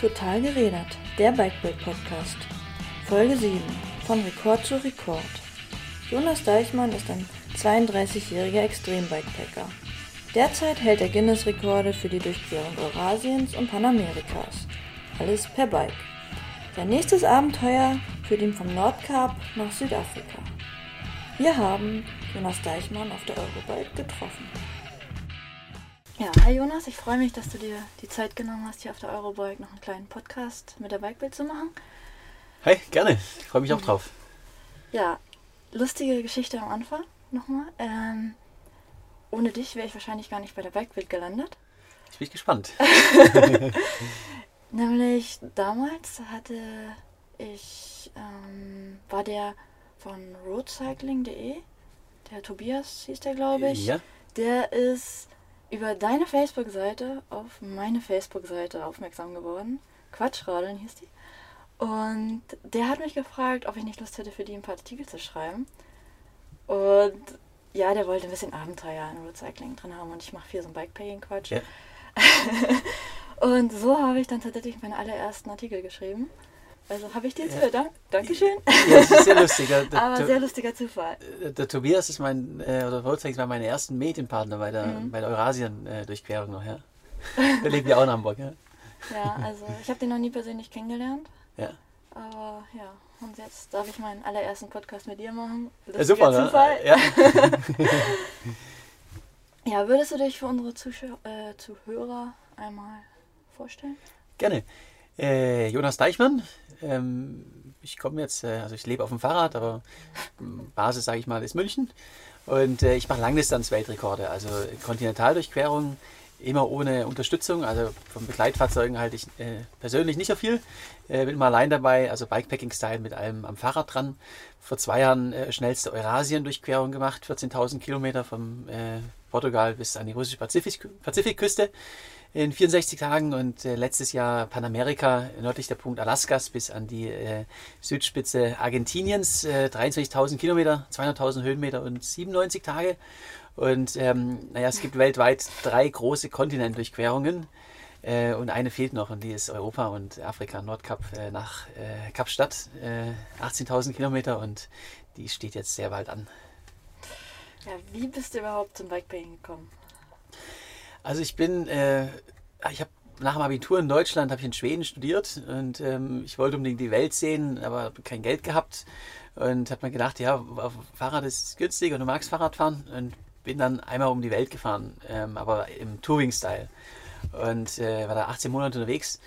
Total geredet, der Bikebild Podcast. Folge 7, von Rekord zu Rekord. Jonas Deichmann ist ein 32-jähriger Extrembikepacker. Derzeit hält er Guinness-Rekorde für die Durchquerung Eurasiens und Panamerikas. Alles per Bike. Sein nächstes Abenteuer führt ihn vom Nordkap nach Südafrika. Wir haben Jonas Deichmann auf der Eurobike getroffen. Ja, hi Jonas, ich freue mich, dass du dir die Zeit genommen hast, hier auf der Eurobike noch einen kleinen Podcast mit der Bikebild zu machen. Hi, gerne. Ich freue mich auch drauf. Ja, lustige Geschichte am Anfang nochmal. Ähm, ohne dich wäre ich wahrscheinlich gar nicht bei der Bikebild gelandet. Ich bin gespannt. Nämlich damals hatte ich, ähm, war der von roadcycling.de, der Tobias hieß der, glaube ich. Ja. Der ist über deine Facebook-Seite auf meine Facebook-Seite aufmerksam geworden. Quatschradeln hieß die. Und der hat mich gefragt, ob ich nicht Lust hätte, für die ein paar Artikel zu schreiben. Und ja, der wollte ein bisschen Abenteuer in Roadcycling drin haben und ich mache viel so ein Bikepacking-Quatsch. Ja. und so habe ich dann tatsächlich meine allerersten Artikel geschrieben. Also habe ich dir jetzt Ja. Dank, Dankeschön. Ja, das ist sehr lustig. Der, der, Aber sehr lustiger Zufall. der Tobias ist mein, äh, oder Roadcycling war meine ersten Medienpartner bei der, Mhm. bei der Eurasien-Durchquerung noch, ja. Der lebt ja auch in Hamburg, ja. Ja, also ich habe den noch nie persönlich kennengelernt. Ja, Aber ja, und jetzt darf ich meinen allerersten Podcast mit dir machen. ja super, ne? Zufall. Ja. Ja, würdest du dich für unsere Zuschauer, äh, Zuhörer einmal vorstellen? Gerne. Äh, Jonas Deichmann. Ähm, ich komme jetzt, äh, also ich lebe auf dem Fahrrad, aber Basis, sage ich mal, ist München. Und äh, ich mache Langdistanz-Weltrekorde, also Kontinentaldurchquerungen, immer ohne Unterstützung. Also von Begleitfahrzeugen halte ich äh, persönlich nicht so viel. Äh, bin mal allein dabei, also Bikepacking-Style mit allem am Fahrrad dran. Vor zwei Jahren äh, schnellste Eurasien-Durchquerung gemacht, 14.000 Kilometer vom Portugal bis an die russische Pazifik Pazifikküste in 64 Tagen und äh, letztes Jahr Panamerika, nördlich der Punkt Alaskas bis an die äh, Südspitze Argentiniens, äh, 23.000 Kilometer, 200.000 Höhenmeter und 97 Tage. Und ähm, naja, es gibt weltweit drei große Kontinentdurchquerungen äh, und eine fehlt noch und die ist Europa und Afrika, Nordkap äh, nach äh, Kapstadt, äh, 18.000 Kilometer und die steht jetzt sehr bald an. Ja, wie bist du überhaupt zum Bikepacking gekommen? Also ich bin, äh, ich habe nach dem Abitur in Deutschland, habe ich in Schweden studiert und ähm, ich wollte unbedingt die Welt sehen, aber kein Geld gehabt und habe mir gedacht, ja, Fahrrad ist günstig und du magst Fahrrad fahren und bin dann einmal um die Welt gefahren, ähm, aber im Touring-Style und äh, war da 18 Monate unterwegs.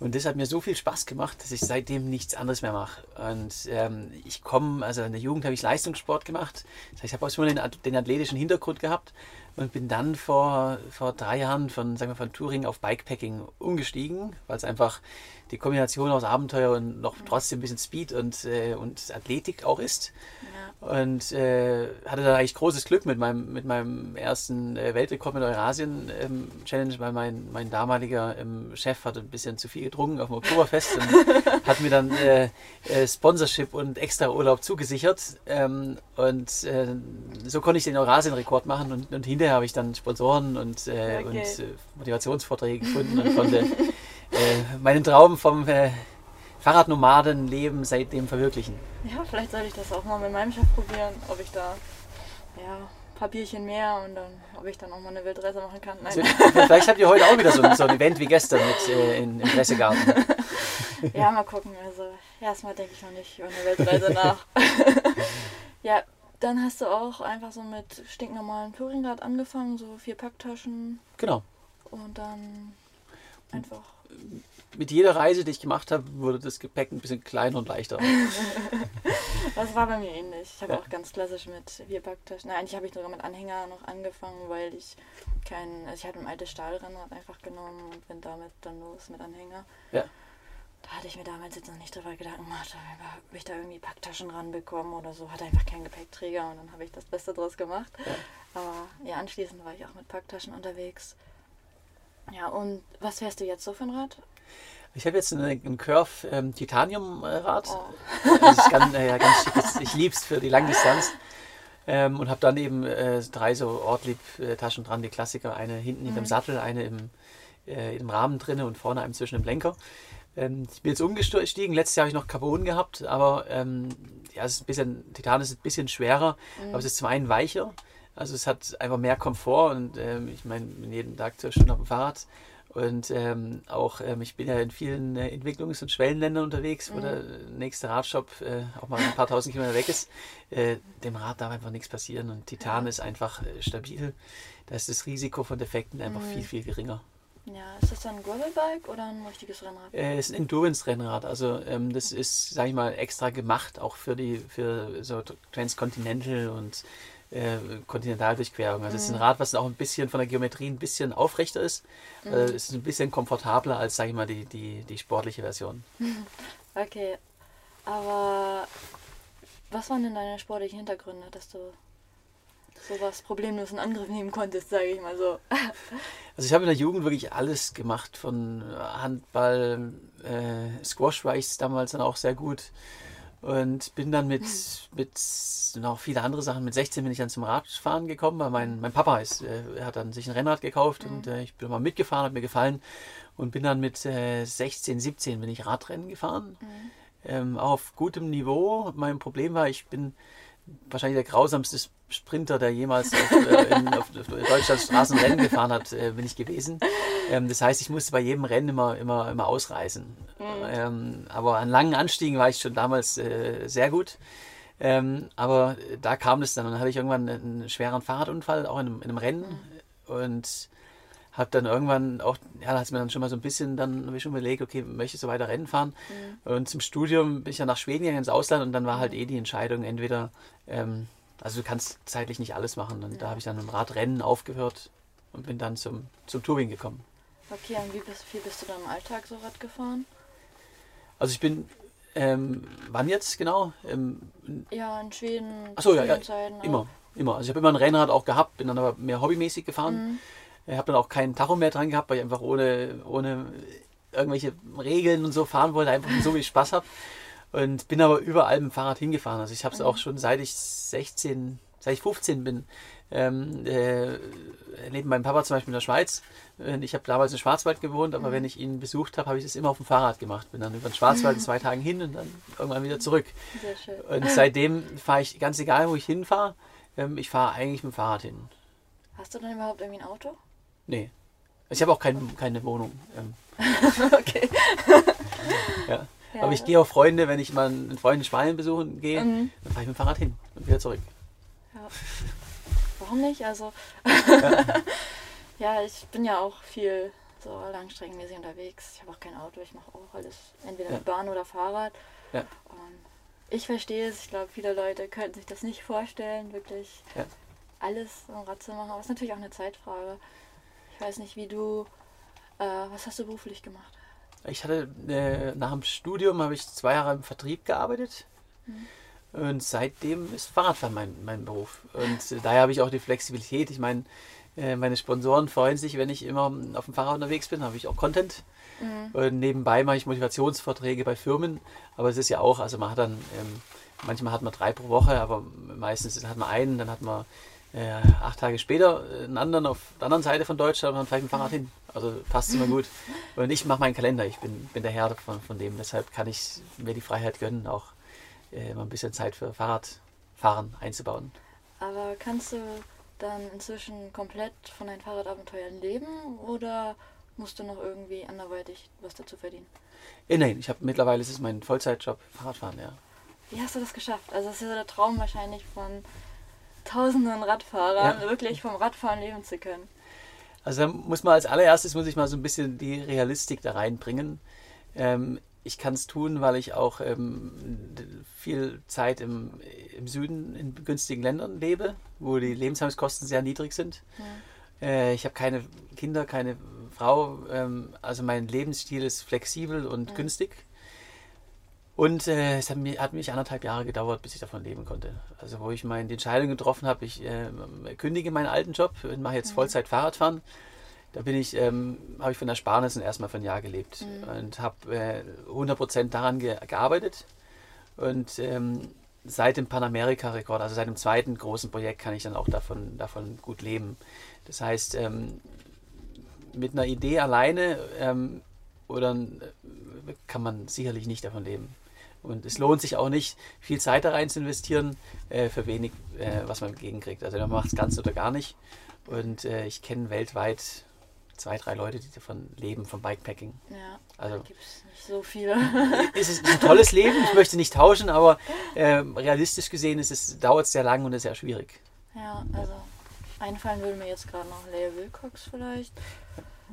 Und das hat mir so viel Spaß gemacht, dass ich seitdem nichts anderes mehr mache. Und ähm, ich komme, also in der Jugend habe ich Leistungssport gemacht. Das heißt, ich habe auch schon den, den athletischen Hintergrund gehabt und bin dann vor, vor drei Jahren von, sagen wir, von Touring auf Bikepacking umgestiegen, weil es einfach die Kombination aus Abenteuer und noch trotzdem ein bisschen Speed und, äh, und Athletik auch ist. Ja. Und äh, hatte da eigentlich großes Glück mit meinem, mit meinem ersten äh, Weltrekord mit Eurasien-Challenge, weil mein, mein damaliger ähm, Chef hatte ein bisschen zu viel getrunken auf dem Oktoberfest und hat mir dann äh, äh, Sponsorship und extra Urlaub zugesichert. Ähm, und äh, so konnte ich den Eurasien-Rekord machen und, und hinterher habe ich dann Sponsoren und, äh, Okay. und Motivationsvorträge gefunden und konnte äh, meinen Traum vom äh, Fahrradnomadenleben seitdem verwirklichen. Ja, vielleicht sollte ich das auch mal mit meinem Chef probieren, ob ich da ja, ein paar Bierchen mehr und dann, ob ich dann auch mal eine Weltreise machen kann. Nein. Also, vielleicht habt ihr heute auch wieder so, ein- so ein Event wie gestern mit äh, in, im Pressegarten. Ja, mal gucken. Also erstmal denke ich noch nicht über eine Weltreise nach. ja, dann hast du auch einfach so mit stinknormalen Touringrad angefangen, so vier Packtaschen Genau. und dann einfach. Mit jeder Reise, die ich gemacht habe, wurde das Gepäck ein bisschen kleiner und leichter. Das war bei mir ähnlich. Ich habe Ja. auch ganz klassisch mit vier Packtaschen. Nein, eigentlich habe ich sogar mit Anhänger noch angefangen, weil ich kein, also ich hatte ein altes Stahlrennrad einfach genommen und bin damit dann los mit Anhänger. Ja. Da hatte ich mir damals jetzt noch nicht drüber Gedanken gemacht, ob ich da irgendwie Packtaschen ranbekomme oder so. Hatte einfach keinen Gepäckträger und dann habe ich das Beste draus gemacht. Ja. Aber ja, anschließend war ich auch mit Packtaschen unterwegs. Ja, und was fährst du jetzt so für ein Rad? Ich habe jetzt ein Curve ähm, Titanium-Rad. Oh. Das ist ganz, äh, ganz schick. Ich lieb's für die Langdistanz. Ähm, und habe dann eben äh, drei so Ortlieb-Taschen dran, die Klassiker. Eine hinten hinterm Mhm. Sattel, eine im, äh, im Rahmen drin und vorne einem zwischen dem Lenker. Ähm, ich bin jetzt umgestiegen. Letztes Jahr habe ich noch Carbon gehabt, aber ähm, ja, es ist ein bisschen, Titan ist ein bisschen schwerer, mhm. aber es ist zum einen weicher. Also es hat einfach mehr Komfort und ähm, ich meine, jeden Tag zwölf Stunden auf dem Fahrrad. Und ähm, auch, ähm, ich bin ja in vielen äh, Entwicklungs- und Schwellenländern unterwegs, wo mhm. der nächste Radshop äh, auch mal ein paar tausend Kilometer weg ist. Äh, dem Rad darf einfach nichts passieren und Titan ja. ist einfach äh, stabil. Da ist das Risiko von Defekten einfach mhm. viel, viel geringer. Ja, ist das dann ein Gravelbike oder ein richtiges Rennrad? Äh, es ist ein Endurance-Rennrad. Also ähm, das ist, sage ich mal, extra gemacht, auch für die für so Transcontinental und äh, Kontinentaldurchquerung. Also es ist ein mhm. Rad, was auch ein bisschen von der Geometrie ein bisschen aufrechter ist. Mhm. Äh, es ist ein bisschen komfortabler als, sage ich mal, die, die, die sportliche Version. Okay, aber was waren denn deine sportlichen Hintergründe, dass du sowas problemlos in Angriff nehmen konntest, sage ich mal so. Also ich habe in der Jugend wirklich alles gemacht, von Handball, äh, Squash war ich damals dann auch sehr gut und bin dann mit, mit noch viele andere Sachen, mit 16 bin ich dann zum Radfahren gekommen, weil mein, mein Papa ist, äh, er hat dann sich ein Rennrad gekauft mhm. und äh, ich bin mal mitgefahren, hat mir gefallen und bin dann mit äh, 16, 17 bin ich Radrennen gefahren. Mhm. Ähm, auf gutem Niveau. Mein Problem war, ich bin wahrscheinlich der grausamste Sprinter, der jemals auf, äh, in, auf, auf Deutschlands Straßenrennen gefahren hat, äh, bin ich gewesen. Ähm, das heißt, ich musste bei jedem Rennen immer, immer, immer ausreißen. Mhm. Ähm, aber an langen Anstiegen war ich schon damals äh, sehr gut. Ähm, aber da kam es dann und dann hatte ich irgendwann einen schweren Fahrradunfall, auch in einem, in einem Rennen. Und habe dann irgendwann auch, ja, da hat es mir dann schon mal so ein bisschen, dann ich schon überlegt, okay, möchte ich so weiter Rennen fahren? Mhm. Und zum Studium bin ich ja nach Schweden gegangen, ins Ausland und dann war halt eh die Entscheidung, entweder, ähm, also du kannst zeitlich nicht alles machen. Und ja. da habe ich dann im Radrennen aufgehört und bin dann zum, zum Touring gekommen. Okay, und wie bist, wie bist du dann im Alltag so Rad gefahren? Also ich bin, ähm, wann jetzt genau? Ähm, ja, in Schweden. Achso, ja, ja, immer, immer. Also ich habe immer ein Rennrad auch gehabt, bin dann aber mehr hobbymäßig gefahren. Mhm. Ich habe dann auch keinen Tacho mehr dran gehabt, weil ich einfach ohne, ohne irgendwelche Regeln und so fahren wollte, einfach so wie ich Spaß habe. Und bin aber überall mit dem Fahrrad hingefahren. Also ich habe es mhm. auch schon seit ich 16, seit ich 15 bin, ähm, äh, neben meinem Papa zum Beispiel in der Schweiz. Ich habe damals in Schwarzwald gewohnt, aber mhm. wenn ich ihn besucht habe, habe ich das immer auf dem Fahrrad gemacht. Bin dann über den Schwarzwald in zwei Tagen hin und dann irgendwann wieder zurück. Sehr schön. Und seitdem fahre ich, ganz egal wo ich hinfahre, ähm, ich fahre eigentlich mit dem Fahrrad hin. Hast du dann überhaupt irgendwie ein Auto? Nee. Ich habe auch kein, keine Wohnung. Ähm. okay. ja. Ja. Aber ich gehe auch Freunde, wenn ich mal einen Freund in Spanien besuchen gehe, mhm. dann fahre ich mit dem Fahrrad hin und wieder zurück. Ja. Warum nicht? Also, ja. ja, ich bin ja auch viel so langstreckenmäßig unterwegs. Ich habe auch kein Auto, ich mache auch alles entweder mit Bahn oder Fahrrad. Ja. Und ich verstehe es, ich glaube, viele Leute könnten sich das nicht vorstellen, wirklich alles im Rad zu machen. Aber es ist natürlich auch eine Zeitfrage. Ich weiß nicht, wie du, äh, was hast du beruflich gemacht? Ich hatte äh, nach dem Studium habe ich zwei Jahre im Vertrieb gearbeitet. Mhm. Und seitdem ist Fahrradfahren mein, mein Beruf. Und äh, daher habe ich auch die Flexibilität. Ich meine, äh, meine Sponsoren freuen sich, wenn ich immer auf dem Fahrrad unterwegs bin, habe ich auch Content. Mhm. Und nebenbei mache ich Motivationsvorträge bei Firmen. Aber es ist ja auch, also man hat dann, ähm, manchmal hat man drei pro Woche, aber meistens hat man einen, dann hat man äh, acht Tage später einen anderen auf der anderen Seite von Deutschland und dann fahre ich mit dem Fahrrad hin. Also passt immer gut. Und ich mache meinen Kalender, ich bin, bin der Herr von, von dem. Deshalb kann ich mir die Freiheit gönnen, auch äh, mal ein bisschen Zeit für Fahrradfahren einzubauen. Aber kannst du dann inzwischen komplett von deinen Fahrradabenteuern leben oder musst du noch irgendwie anderweitig was dazu verdienen? Äh, nein, ich habe mittlerweile ist es mein Vollzeitjob, Fahrradfahren, ja. Wie hast du das geschafft? Also das ist ja der Traum wahrscheinlich von tausenden Radfahrern, ja. wirklich vom Radfahren leben zu können. Also da muss man als allererstes muss ich mal so ein bisschen die Realistik da reinbringen. Ähm, ich kann es tun, weil ich auch ähm, viel Zeit im, im Süden in günstigen Ländern lebe, wo die Lebenshaltungskosten sehr niedrig sind. Ja. Äh, ich habe keine Kinder, keine Frau. Ähm, also mein Lebensstil ist flexibel und ja. günstig. Und äh, es hat, mir, hat, mich anderthalb Jahre gedauert, bis ich davon leben konnte. Also wo ich meine die Entscheidung getroffen habe, ich äh, kündige meinen alten Job und mache jetzt mhm. Vollzeit Fahrradfahren. Da bin ich, ähm, habe ich von Ersparnissen erstmal für ein Jahr gelebt mhm. und habe äh, 100% daran ge gearbeitet. Und ähm, seit dem Panamerika-Rekord, also seit dem zweiten großen Projekt, kann ich dann auch davon, davon gut leben. Das heißt, ähm, mit einer Idee alleine ähm, oder äh, kann man sicherlich nicht davon leben. Und es lohnt sich auch nicht, viel Zeit da rein zu investieren, äh, für wenig, äh, was man entgegenkriegt. Also man macht es ganz oder gar nicht. Und äh, ich kenne weltweit zwei, drei Leute, die davon leben, vom Bikepacking. Ja, also gibt es nicht so viele. es ist ein tolles Leben, ich möchte nicht tauschen, aber äh, realistisch gesehen ist es, dauert es sehr lang und ist sehr schwierig. Ja, also einfallen würde mir jetzt gerade noch Lea Wilcox vielleicht.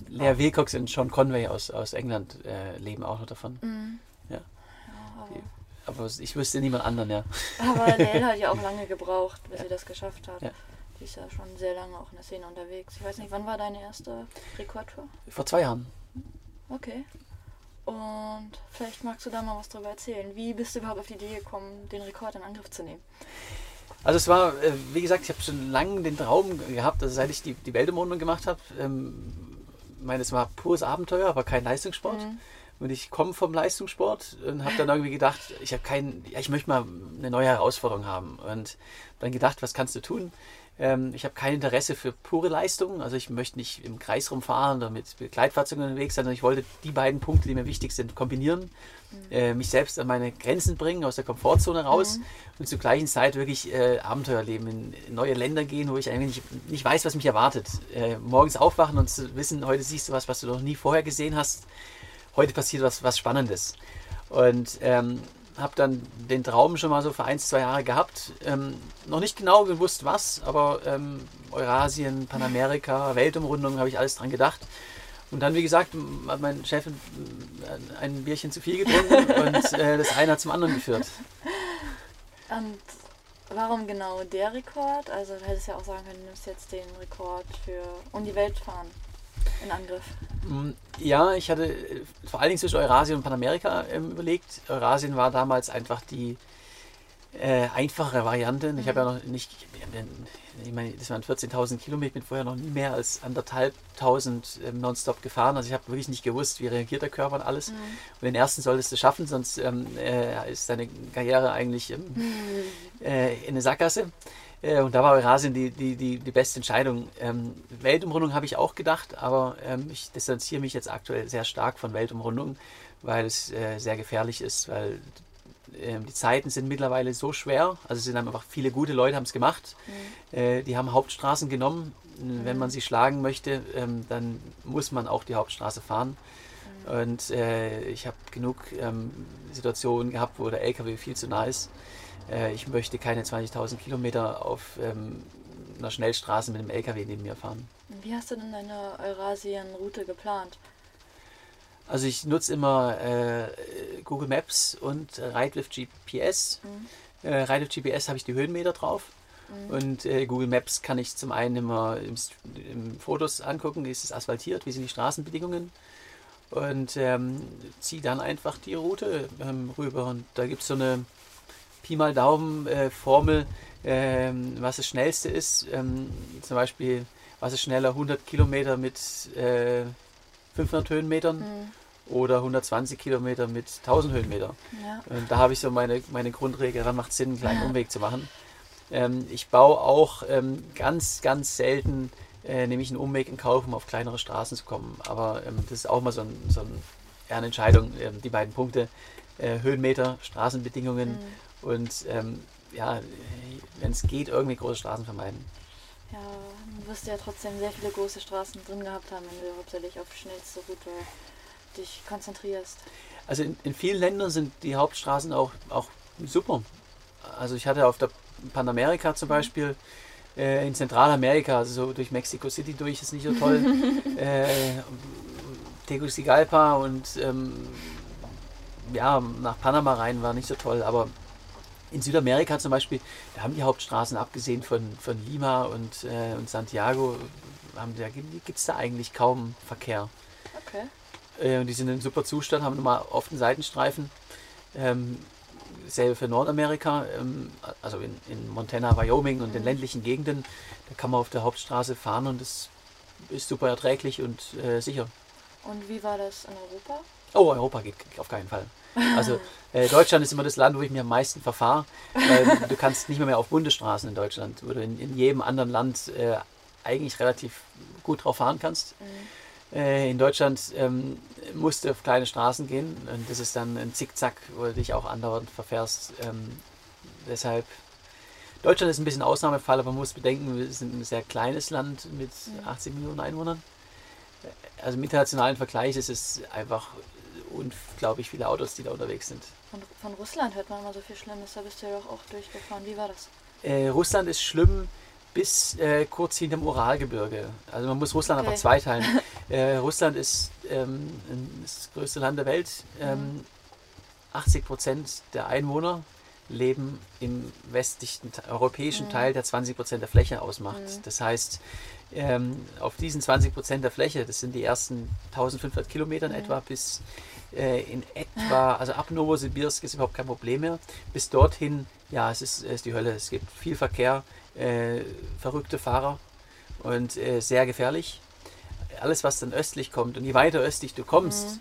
Lea Wilcox und Sean Conway aus, aus England äh, leben auch noch davon. Mhm. Ja aber, ich wüsste niemand anderen, ja. Aber Lea hat ja auch lange gebraucht, bis sie das geschafft hat. Die ist ja schon sehr lange auch in der Szene unterwegs. Ich weiß nicht, wann war deine erste Rekordtour? Vor zwei Jahren. Okay. Und vielleicht magst du da mal was drüber erzählen. Wie bist du überhaupt auf die Idee gekommen, den Rekord in Angriff zu nehmen? Also es war, äh, wie gesagt, ich habe schon lange den Traum gehabt, also seit ich die, die Weltumrundung gemacht habe. Ähm, ich meine, es war pures Abenteuer, aber kein Leistungssport. Mhm. Und ich komme vom Leistungssport und habe dann irgendwie gedacht, ich habe keinen, ja, ich möchte mal eine neue Herausforderung haben. Und dann gedacht, was kannst du tun? Ähm, ich habe kein Interesse für pure Leistung. Also ich möchte nicht im Kreis rumfahren oder mit Begleitfahrzeugen unterwegs sein, sondern ich wollte die beiden Punkte, die mir wichtig sind, kombinieren. Mhm. Äh, mich selbst an meine Grenzen bringen, aus der Komfortzone raus mhm. und zur gleichen Zeit wirklich äh, Abenteuer leben, in, neue Länder gehen, wo ich eigentlich nicht, nicht weiß, was mich erwartet. Äh, morgens aufwachen und zu wissen, heute siehst du was, was du noch nie vorher gesehen hast. Heute passiert was, was Spannendes. Und ähm, habe dann den Traum schon mal so für ein, zwei Jahre gehabt. Ähm, noch nicht genau gewusst, was, aber ähm, Eurasien, Panamerika, Weltumrundung, habe ich alles dran gedacht. Und dann, wie gesagt, hat mein Chef ein Bierchen zu viel getrunken und äh, das eine hat zum anderen geführt. Und warum genau der Rekord? Also, du hättest ja auch sagen können, du nimmst jetzt den Rekord für um die Welt fahren in Angriff? Mm, ja, ich hatte äh, vor allen Dingen zwischen Eurasien und Panamerika ähm, überlegt. Eurasien war damals einfach die äh, einfachere Variante. Ich habe ja noch nicht, ich meine, das waren 14.000 Kilometer, ich bin vorher noch nie mehr als anderthalbtausend ähm, nonstop gefahren. Also ich habe wirklich nicht gewusst, wie reagiert der Körper und alles. Mhm. Und den ersten solltest du schaffen, sonst ähm, äh, ist deine Karriere eigentlich ähm, mhm. äh, in eine Sackgasse. Äh, und da war Eurasien die, die, die, die beste Entscheidung. Ähm, Weltumrundung habe ich auch gedacht, aber ähm, ich distanziere mich jetzt aktuell sehr stark von Weltumrundung, weil es äh, sehr gefährlich ist, weil äh, die Zeiten sind mittlerweile so schwer. Also es sind einfach viele gute Leute haben es gemacht. Mhm. Äh, die haben Hauptstraßen genommen. Mhm. Wenn man sie schlagen möchte, ähm, dann muss man auch die Hauptstraße fahren. Mhm. Und äh, ich habe genug ähm, Situationen gehabt, wo der LKW viel zu nah ist äh, ich möchte keine 20.000 Kilometer auf ähm, einer Schnellstraße mit einem LKW neben mir fahren. Wie hast du denn deine Eurasien-Route geplant? Also ich nutze immer äh, Google Maps und Ride GPS. Mhm. Äh, Ride GPS habe ich die Höhenmeter drauf. Mhm. Und äh, Google Maps kann ich zum einen immer im, im, Fotos angucken, ist es asphaltiert, wie sind die Straßenbedingungen. Und ähm, ziehe dann einfach die Route ähm, rüber. Und da gibt es so eine Pi mal Daumen äh, Formel, ähm, was das schnellste ist. Ähm, zum Beispiel, was ist schneller, 100 Kilometer mit äh, 500 Höhenmetern mhm. oder 120 Kilometer mit 1000 Höhenmeter. Ja. Und da habe ich so meine, meine Grundregel, dann macht es Sinn, einen kleinen ja. Umweg zu machen. Ähm, ich baue auch ähm, ganz, ganz selten, äh, nehme ich einen Umweg in Kauf, um auf kleinere Straßen zu kommen. Aber ähm, das ist auch mal so, ein, so ein, eher eine Entscheidung, ähm, die beiden Punkte. Äh, Höhenmeter, Straßenbedingungen mhm und ähm, ja, wenn es geht, irgendwie große Straßen vermeiden. Ja, du wirst ja trotzdem sehr viele große Straßen drin gehabt haben, wenn du hauptsächlich auf die schnellste Route dich konzentrierst. Also in, in vielen Ländern sind die Hauptstraßen auch, auch super. Also ich hatte auf der Panamerika zum mhm. Beispiel äh, in Zentralamerika, also so durch Mexico City durch ist nicht so toll. äh, Tegucigalpa und ähm, ja, nach Panama rein war nicht so toll, aber in Südamerika zum Beispiel, da haben die Hauptstraßen, abgesehen von, von Lima und, äh, und Santiago, haben, da gibt es da eigentlich kaum Verkehr. Okay. Äh, und die sind in super Zustand, haben nochmal oft einen Seitenstreifen. Ähm, selbe für Nordamerika, ähm, also in, in, Montana, Wyoming und mhm. den ländlichen Gegenden, da kann man auf der Hauptstraße fahren und es ist super erträglich und äh, sicher. Und wie war das in Europa? Oh, Europa geht auf keinen Fall. Also äh, Deutschland ist immer das Land, wo ich mir am meisten verfahre, weil du kannst nicht mehr, mehr auf Bundesstraßen in Deutschland, wo du in, in jedem anderen Land äh, eigentlich relativ gut drauf fahren kannst. Mhm. Äh, in Deutschland ähm, musst du auf kleine Straßen gehen und das ist dann ein Zickzack, wo du dich auch andauernd verfährst. Ähm, deshalb, Deutschland ist ein bisschen Ausnahmefall, aber man muss bedenken, wir sind ein sehr kleines Land mit 80 Millionen Einwohnern. Also im internationalen Vergleich ist es einfach unglaublich viele Autos, die da unterwegs sind. Von, von Russland hört man immer so viel Schlimmes, da bist du ja doch auch durchgefahren. Wie war das? Äh, Russland ist schlimm bis äh, kurz hinterm Uralgebirge. Also man muss Russland Okay. einfach zweiteilen. äh, Russland ist ähm, das größte Land der Welt. Ähm, Mhm. 80 Prozent der Einwohner leben im westlichen europäischen Mhm. Teil, der 20 Prozent der Fläche ausmacht. Mhm. Das heißt, ähm, auf diesen 20 Prozent der Fläche, das sind die ersten 1500 Kilometer Mhm. etwa, bis äh, in etwa, also ab Novosibirsk ist überhaupt kein Problem mehr. Bis dorthin, ja, es ist, es ist die Hölle. Es gibt viel Verkehr, äh, verrückte Fahrer und äh, sehr gefährlich. Alles, was dann östlich kommt und je weiter östlich du kommst, Mhm.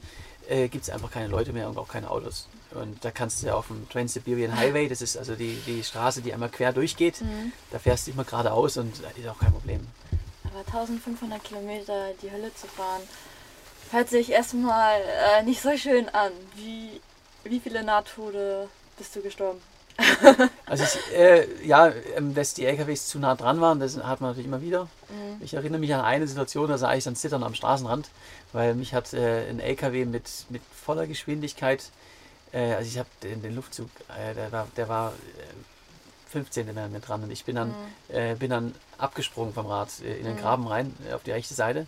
äh, gibt es einfach keine Leute mehr und auch keine Autos. Und da kannst du ja auf dem Trans-Siberian Highway, das ist also die, die Straße, die einmal quer durchgeht, Mhm. da fährst du immer geradeaus und da ist auch kein Problem. Aber 1500 Kilometer die Hölle zu fahren, hört sich erstmal äh, nicht so schön an. Wie, wie viele Nahtode bist du gestorben? Also ich, äh, ja, ähm, dass die LKWs zu nah dran waren, das hat man natürlich immer wieder. Mhm. Ich erinnere mich an eine Situation, da sah ich dann zittern am Straßenrand, weil mich hat äh, ein LKW mit, mit voller Geschwindigkeit, äh, also ich habe den, den Luftzug, äh, der war, der war äh, 15 Meter mit dran und ich bin dann, Mhm. äh, bin dann abgesprungen vom Rad äh, in den Mhm. Graben rein, äh, auf die rechte Seite.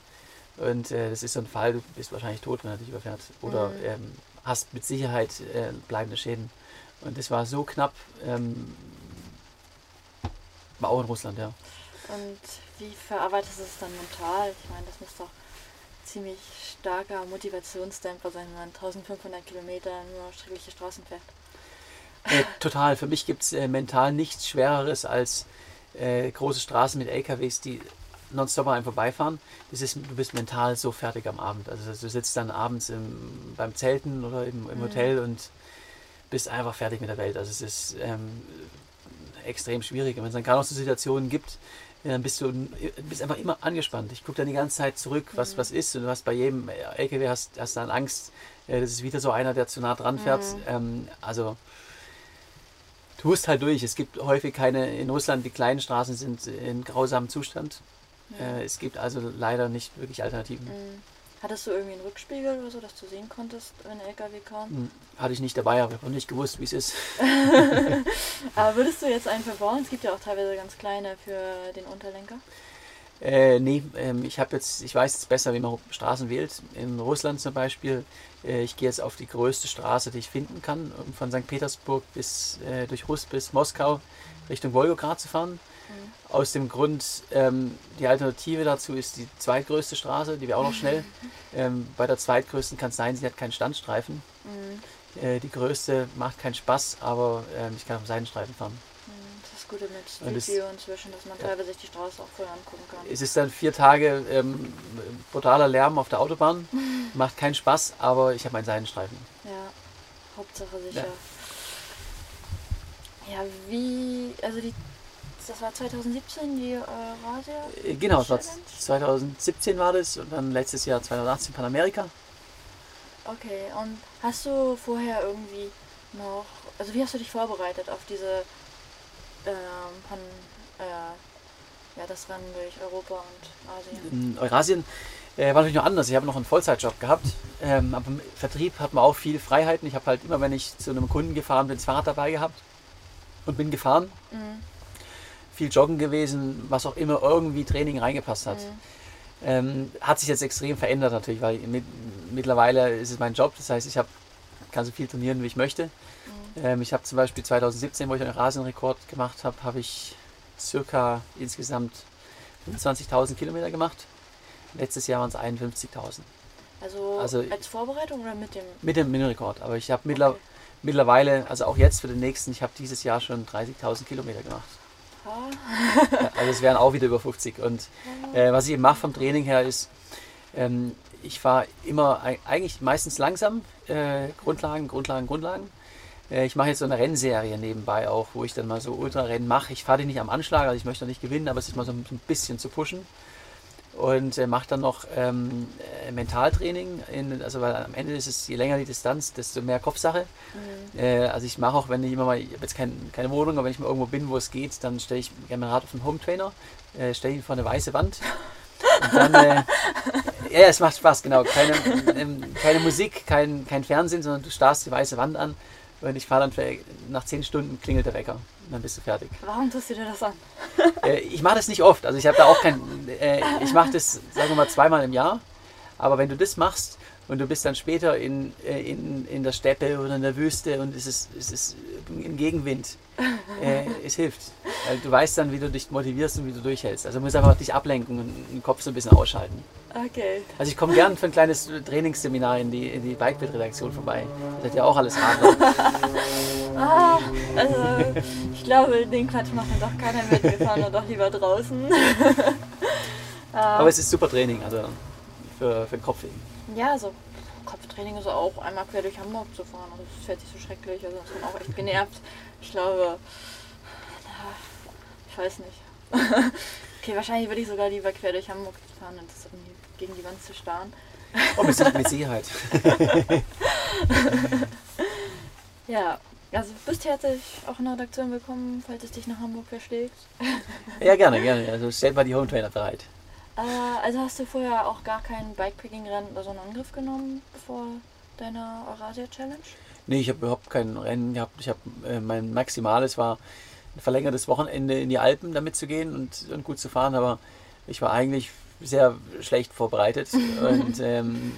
Und äh, das ist so ein Fall, du bist wahrscheinlich tot, wenn er dich überfährt. Oder Mhm. ähm, hast mit Sicherheit äh, bleibende Schäden. Und das war so knapp, ähm, war auch in Russland, ja. Und wie verarbeitest du es dann mental? Ich meine, das muss doch ziemlich starker Motivationsdämpfer sein, wenn man 1500 Kilometer nur schreckliche Straßen fährt. Äh, total. Für mich gibt es äh, mental nichts Schwereres als äh, große Straßen mit LKWs, die nonstop an einem vorbeifahren. Das ist, du bist mental so fertig am Abend. Also du sitzt dann abends im, beim Zelten oder im, im Mhm. Hotel und bist einfach fertig mit der Welt. Also es ist ähm, extrem schwierig. Und wenn es dann gerade noch so Situationen gibt, dann bist du bist einfach immer angespannt. Ich gucke dann die ganze Zeit zurück, was, Mhm. was ist. Und du hast bei jedem LKW hast, hast dann Angst, äh, das ist wieder so einer, der zu nah dran fährt. Mhm. Ähm, also du musst halt durch. Es gibt häufig keine, in Russland, die kleinen Straßen sind in grausamem Zustand. Ja. Äh, es gibt also leider nicht wirklich Alternativen. Mhm. Hattest du irgendwie einen Rückspiegel oder so, dass du sehen konntest, wenn ein LKW kam? Hm, Hatte ich nicht dabei, aber ich habe auch nicht gewusst, wie es ist. Aber würdest du jetzt einen verbauen? Es gibt ja auch teilweise ganz kleine für den Unterlenker. Äh, nee, ähm, ich habe jetzt, ich weiß jetzt besser, wie man Straßen wählt. In Russland zum Beispiel, äh, ich gehe jetzt auf die größte Straße, die ich finden kann, um von St. Petersburg bis äh, durch Russ bis Moskau Richtung Wolgograd zu fahren. Aus dem Grund, ähm, die Alternative dazu ist die zweitgrößte Straße, die wäre auch noch schnell. Ähm, bei der zweitgrößten kann es sein, sie hat keinen Standstreifen. Mhm. Äh, die größte macht keinen Spaß, aber ähm, ich kann auf dem Seitenstreifen fahren. Mhm. Das ist Gute mit Und Street das- View inzwischen, dass man Ja. teilweise sich die Straße auch voll angucken kann. Es ist dann vier Tage ähm, brutaler Lärm auf der Autobahn, macht keinen Spaß, aber ich habe meinen Seitenstreifen. Ja, Hauptsache sicher. Ja. Ja, wie, also die, das war 2017 die äh, Rasia? Äh, Genau, Challenge? 2017 war das und dann letztes Jahr 2018 Panamerika. Okay, und hast du vorher irgendwie noch, also wie hast du dich vorbereitet auf diese, ähm, Pan, äh, ja, das Rennen durch Europa und Asien? In Eurasien äh, war natürlich noch anders. Ich habe noch einen Vollzeitjob gehabt. Ähm, aber im Vertrieb hat man auch viel Freiheiten. Ich habe halt immer, wenn ich zu einem Kunden gefahren bin, das Fahrrad dabei gehabt und bin gefahren. Mhm. Viel joggen gewesen, was auch immer irgendwie Training reingepasst hat. Mhm. Ähm, hat sich jetzt extrem verändert natürlich, weil mit, mittlerweile ist es mein Job. Das heißt, ich hab, kann so viel trainieren, wie ich möchte. Mhm. Ähm, ich habe zum Beispiel 2017, wo ich einen Rasenrekord gemacht habe, habe ich circa insgesamt 25.000 Kilometer gemacht. Letztes Jahr waren es 51.000 Also, Also- als Vorbereitung oder mit dem? mit dem Mini-Rekord. Aber ich habe mittler, Okay. mittlerweile, also auch jetzt für den nächsten, ich habe dieses Jahr schon 30.000 Kilometer gemacht. Also es wären auch wieder über 50. Und äh, was ich eben mache vom Training her ist, ähm, ich fahre immer ei- eigentlich meistens langsam, äh, Grundlagen, Grundlagen, Grundlagen. Äh, ich mache jetzt so eine Rennserie nebenbei auch, wo ich dann mal so Ultrarennen mache. Ich fahre die nicht am Anschlag, also ich möchte nicht gewinnen, aber es ist mal so ein bisschen zu pushen. Und äh, mache dann noch ähm, äh, Mentaltraining. In, also weil am Ende ist es, je länger die Distanz, desto mehr Kopfsache. Mhm. Äh, also ich mache auch, wenn ich immer mal, ich habe jetzt kein, keine Wohnung, aber wenn ich mal irgendwo bin, wo es geht, dann stelle ich gerne mein Rad auf den Home Trainer, äh, stelle ihn vor eine weiße Wand. Und dann, äh, ja, es macht Spaß, genau. Keine, ähm, keine Musik, kein, kein Fernsehen, sondern du starrst die weiße Wand an und ich fahre dann nach zehn Stunden klingelt der Wecker und dann bist du fertig. Warum tust du dir das an? Äh, ich mache das nicht oft. Also ich habe da auch kein. Äh, ich mache das, sagen wir mal, zweimal im Jahr. Aber wenn du das machst und du bist dann später in, äh, in, in der Steppe oder in der Wüste und es ist, es ist im Gegenwind, äh, es hilft. Weil du weißt dann, wie du dich motivierst und wie du durchhältst. Also du musst einfach dich ablenken und den Kopf so ein bisschen ausschalten. Okay. Also ich komme gern für ein kleines Trainingsseminar in die, in die Bikebit-Redaktion vorbei. Das hat ja auch alles Radler. ah, also ich glaube, den Quatsch macht dann doch keiner mit. Wir fahren doch lieber draußen. Aber es ist super Training, also für, für den Kopf eben. Ja, also Kopftraining ist auch einmal quer durch Hamburg zu fahren. Also das fällt sich so schrecklich. Also das man auch echt genervt. Ich glaube, ich weiß nicht. okay, wahrscheinlich würde ich sogar lieber quer durch Hamburg fahren, als irgendwie gegen die Wand zu starren. Oh, mit, mit Sicherheit. ja, also bist herzlich auch in der Redaktion willkommen, falls es dich nach Hamburg verschlägt. ja, gerne, gerne. Also stellt mal die Home Trainer bereit. Äh, also hast du vorher auch gar kein Bikepacking-Rennen oder so einen Angriff genommen vor deiner Eurasia-Challenge? Nee, ich habe überhaupt kein Rennen gehabt. Ich habe äh, mein Maximales war ein verlängertes Wochenende in die Alpen damit zu gehen und, und gut zu fahren, aber ich war eigentlich sehr schlecht vorbereitet und ähm,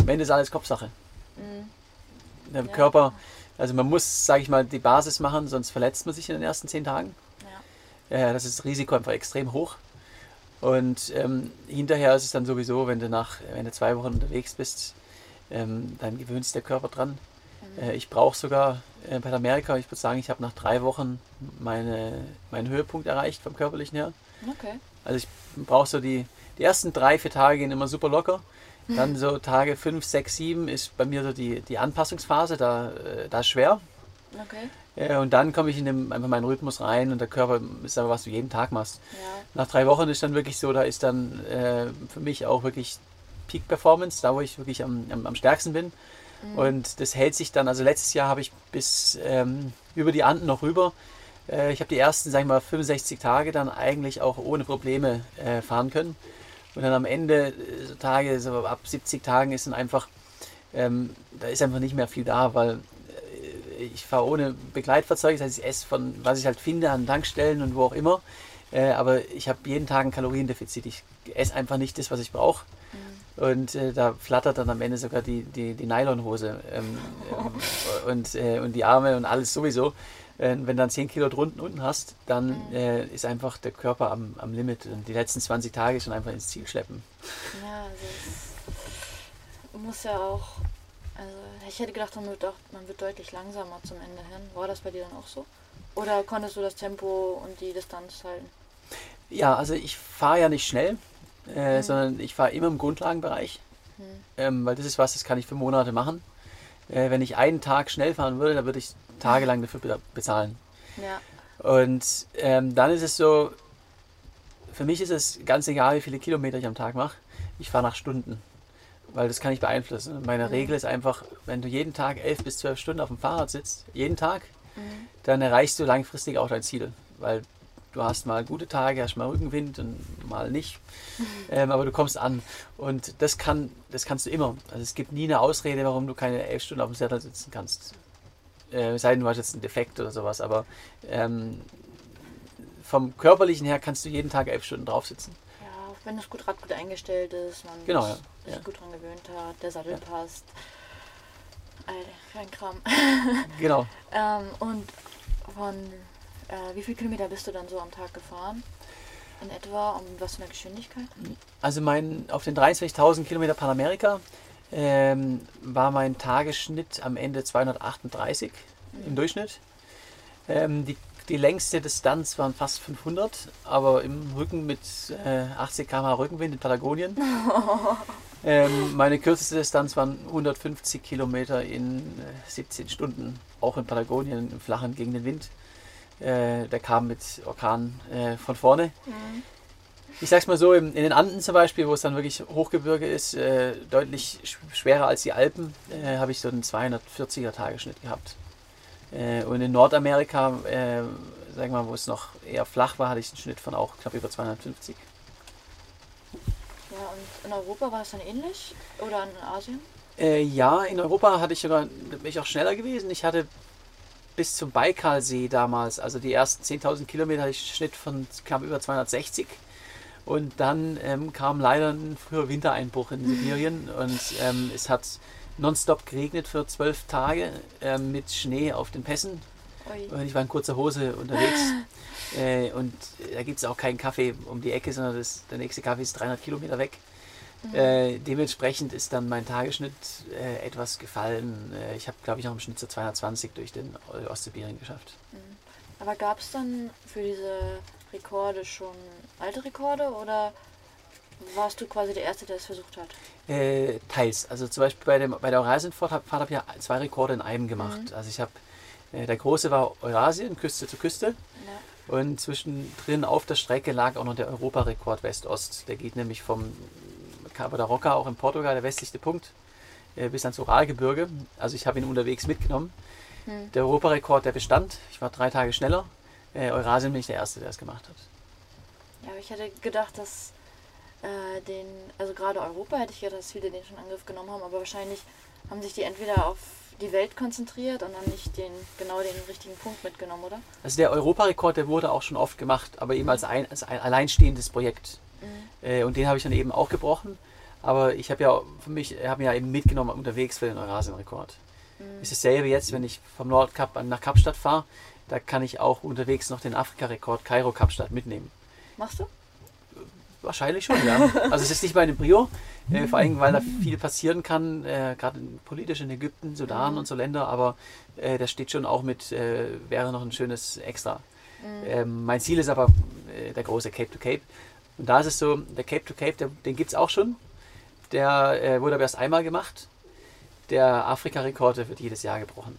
am Ende ist alles Kopfsache. Mhm. Der ja. Körper, also man muss, sage ich mal, die Basis machen, sonst verletzt man sich in den ersten zehn Tagen. Ja. Äh, das ist das Risiko einfach extrem hoch. Und ähm, hinterher ist es dann sowieso, wenn du nach, wenn du zwei Wochen unterwegs bist, ähm, dann gewöhnt sich der Körper dran. Mhm. Äh, ich brauche sogar äh, bei Amerika, ich würde sagen, ich habe nach drei Wochen meine, meinen Höhepunkt erreicht vom körperlichen her. Okay. Also ich brauche so die, die ersten drei, vier Tage gehen immer super locker. Dann so Tage 5, 6, 7 ist bei mir so die, die Anpassungsphase, da, äh, da schwer. Okay. Und dann komme ich in den, einfach meinen Rhythmus rein und der Körper ist aber, was du jeden Tag machst. Ja. Nach drei Wochen ist dann wirklich so, da ist dann äh, für mich auch wirklich Peak Performance, da wo ich wirklich am, am, am stärksten bin. Mhm. Und das hält sich dann, also letztes Jahr habe ich bis ähm, über die Anden noch rüber äh, ich habe die ersten, sag ich mal, 65 Tage dann eigentlich auch ohne Probleme äh, fahren können. Und dann am Ende, äh, so Tage, so ab 70 Tagen ist dann einfach, ähm, da ist einfach nicht mehr viel da, weil äh, ich fahre ohne Begleitfahrzeug, das heißt, ich esse von, was ich halt finde, an Tankstellen und wo auch immer. Äh, aber ich habe jeden Tag ein Kaloriendefizit. Ich esse einfach nicht das, was ich brauche. Mhm. Und äh, da flattert dann am Ende sogar die, die, die Nylonhose ähm, ähm, und, äh, und die Arme und alles sowieso wenn du dann 10 Kilo drunten unten hast, dann mhm. äh, ist einfach der Körper am, am Limit und die letzten 20 Tage schon einfach ins Ziel schleppen. Ja, also es muss ja auch, also ich hätte gedacht, man wird, auch, man wird deutlich langsamer zum Ende hin. War das bei dir dann auch so? Oder konntest du das Tempo und die Distanz halten? Ja, also ich fahre ja nicht schnell, äh, mhm. sondern ich fahre immer im Grundlagenbereich, mhm. ähm, weil das ist was, das kann ich für Monate machen. Äh, wenn ich einen Tag schnell fahren würde, dann würde ich tagelang dafür bezahlen. Ja. Und ähm, dann ist es so, für mich ist es ganz egal, wie viele Kilometer ich am Tag mache. Ich fahre nach Stunden, weil das kann ich beeinflussen. Meine mhm. Regel ist einfach, wenn du jeden Tag elf bis zwölf Stunden auf dem Fahrrad sitzt, jeden Tag, mhm. dann erreichst du langfristig auch dein Ziel, weil du hast mal gute Tage, hast mal Rückenwind und mal nicht, mhm. ähm, aber du kommst an und das kann, das kannst du immer. Also es gibt nie eine Ausrede, warum du keine elf Stunden auf dem Sattel sitzen kannst. Äh, sei denn, du hast jetzt einen Defekt oder sowas, aber ähm, vom körperlichen her kannst du jeden Tag elf Stunden drauf sitzen. Wenn das gut Rad gut eingestellt ist, man genau, ja. sich ja. gut dran gewöhnt hat, der Sattel passt. Alter, kein Kram. genau. ähm, und von äh, wie viele Kilometer bist du dann so am Tag gefahren? In etwa, um was für eine Geschwindigkeit? Also mein, auf den 23.000 Kilometer Panamerika ähm, war mein Tagesschnitt am Ende 238 mhm. im Durchschnitt. Ähm, die, die längste Distanz waren fast 500, aber im Rücken mit äh, 80 km Rückenwind in Patagonien. ähm, meine kürzeste Distanz waren 150 Kilometer in äh, 17 Stunden, auch in Patagonien, im Flachen gegen den Wind. Äh, der kam mit Orkan äh, von vorne. Mhm. ich sag's mal so, in, den Anden zum Beispiel, wo es dann wirklich Hochgebirge ist, äh, deutlich sch- schwerer als die Alpen, äh, habe ich so einen 240er Tagesschnitt gehabt. Äh, und in Nordamerika, äh, sag mal, wo es noch eher flach war, hatte ich einen Schnitt von auch knapp über 250. Ja, und in Europa war es dann ähnlich? Oder in Asien? Äh, ja, in Europa hatte ich sogar, bin ich auch schneller gewesen. Ich hatte bis zum Baikalsee damals, also die ersten 10.000 Kilometer, hatte ich einen Schnitt von knapp über 260. Und dann ähm, kam leider ein früher Wintereinbruch in Sibirien und ähm, es hat nonstop geregnet für zwölf Tage ähm, mit Schnee auf den Pässen. Ui. Und ich war in kurzer Hose unterwegs. äh, und da gibt es auch keinen Kaffee um die Ecke, sondern das, der nächste Kaffee ist 300 Kilometer weg. Äh, dementsprechend ist dann mein Tagesschnitt äh, etwas gefallen. Äh, ich habe, glaube ich, noch im Schnitt so 220 durch den Ostsibirien geschafft. Aber gab es dann für diese Rekorde schon alte Rekorde oder warst du quasi der Erste, der es versucht hat? Äh, teils. Also zum Beispiel bei, dem, bei der Eurasienfahrt habe hab ich ja zwei Rekorde in einem gemacht. Also ich habe, äh, der große war Eurasien, Küste zu Küste. Ja. Und zwischendrin auf der Strecke lag auch noch der Europarekord West-Ost. Der geht nämlich vom Cabo da Roca, auch in Portugal, der westlichste Punkt, äh, bis ans Uralgebirge. Also ich habe ihn unterwegs mitgenommen. Hm. Der Europarekord, der bestand. Ich war drei Tage schneller. Äh, Eurasien bin ich der Erste, der es gemacht hat. Ja, aber ich hätte gedacht, dass äh, den, also gerade Europa hätte ich gedacht, dass viele den schon in Angriff genommen haben, aber wahrscheinlich haben sich die entweder auf die Welt konzentriert und dann nicht den genau den richtigen Punkt mitgenommen, oder? Also der Europarekord, der wurde auch schon oft gemacht, aber eben als ein, als ein alleinstehendes Projekt. Äh, und den habe ich dann eben auch gebrochen. Aber ich habe ja für mich, habe mir ja eben mitgenommen unterwegs für den Eurasienrekord. Ist dasselbe jetzt, wenn ich vom Nordkap nach Kapstadt fahre, da kann ich auch unterwegs noch den Afrika-Rekord Kairo Kapstadt mitnehmen. Machst du? Wahrscheinlich schon, ja. Also es ist nicht meine Brio, äh, vor allem weil da viel passieren kann, äh, gerade politisch in Ägypten, Sudan und so Länder, aber äh, da steht schon auch mit, äh, wäre noch ein schönes Extra. Ähm, mein Ziel ist aber äh, der große Cape to Cape. Und da ist es so, der Cape to Cape, der, den gibt es auch schon. Der äh, wurde aber erst einmal gemacht. Der Afrika-Rekord wird jedes Jahr gebrochen.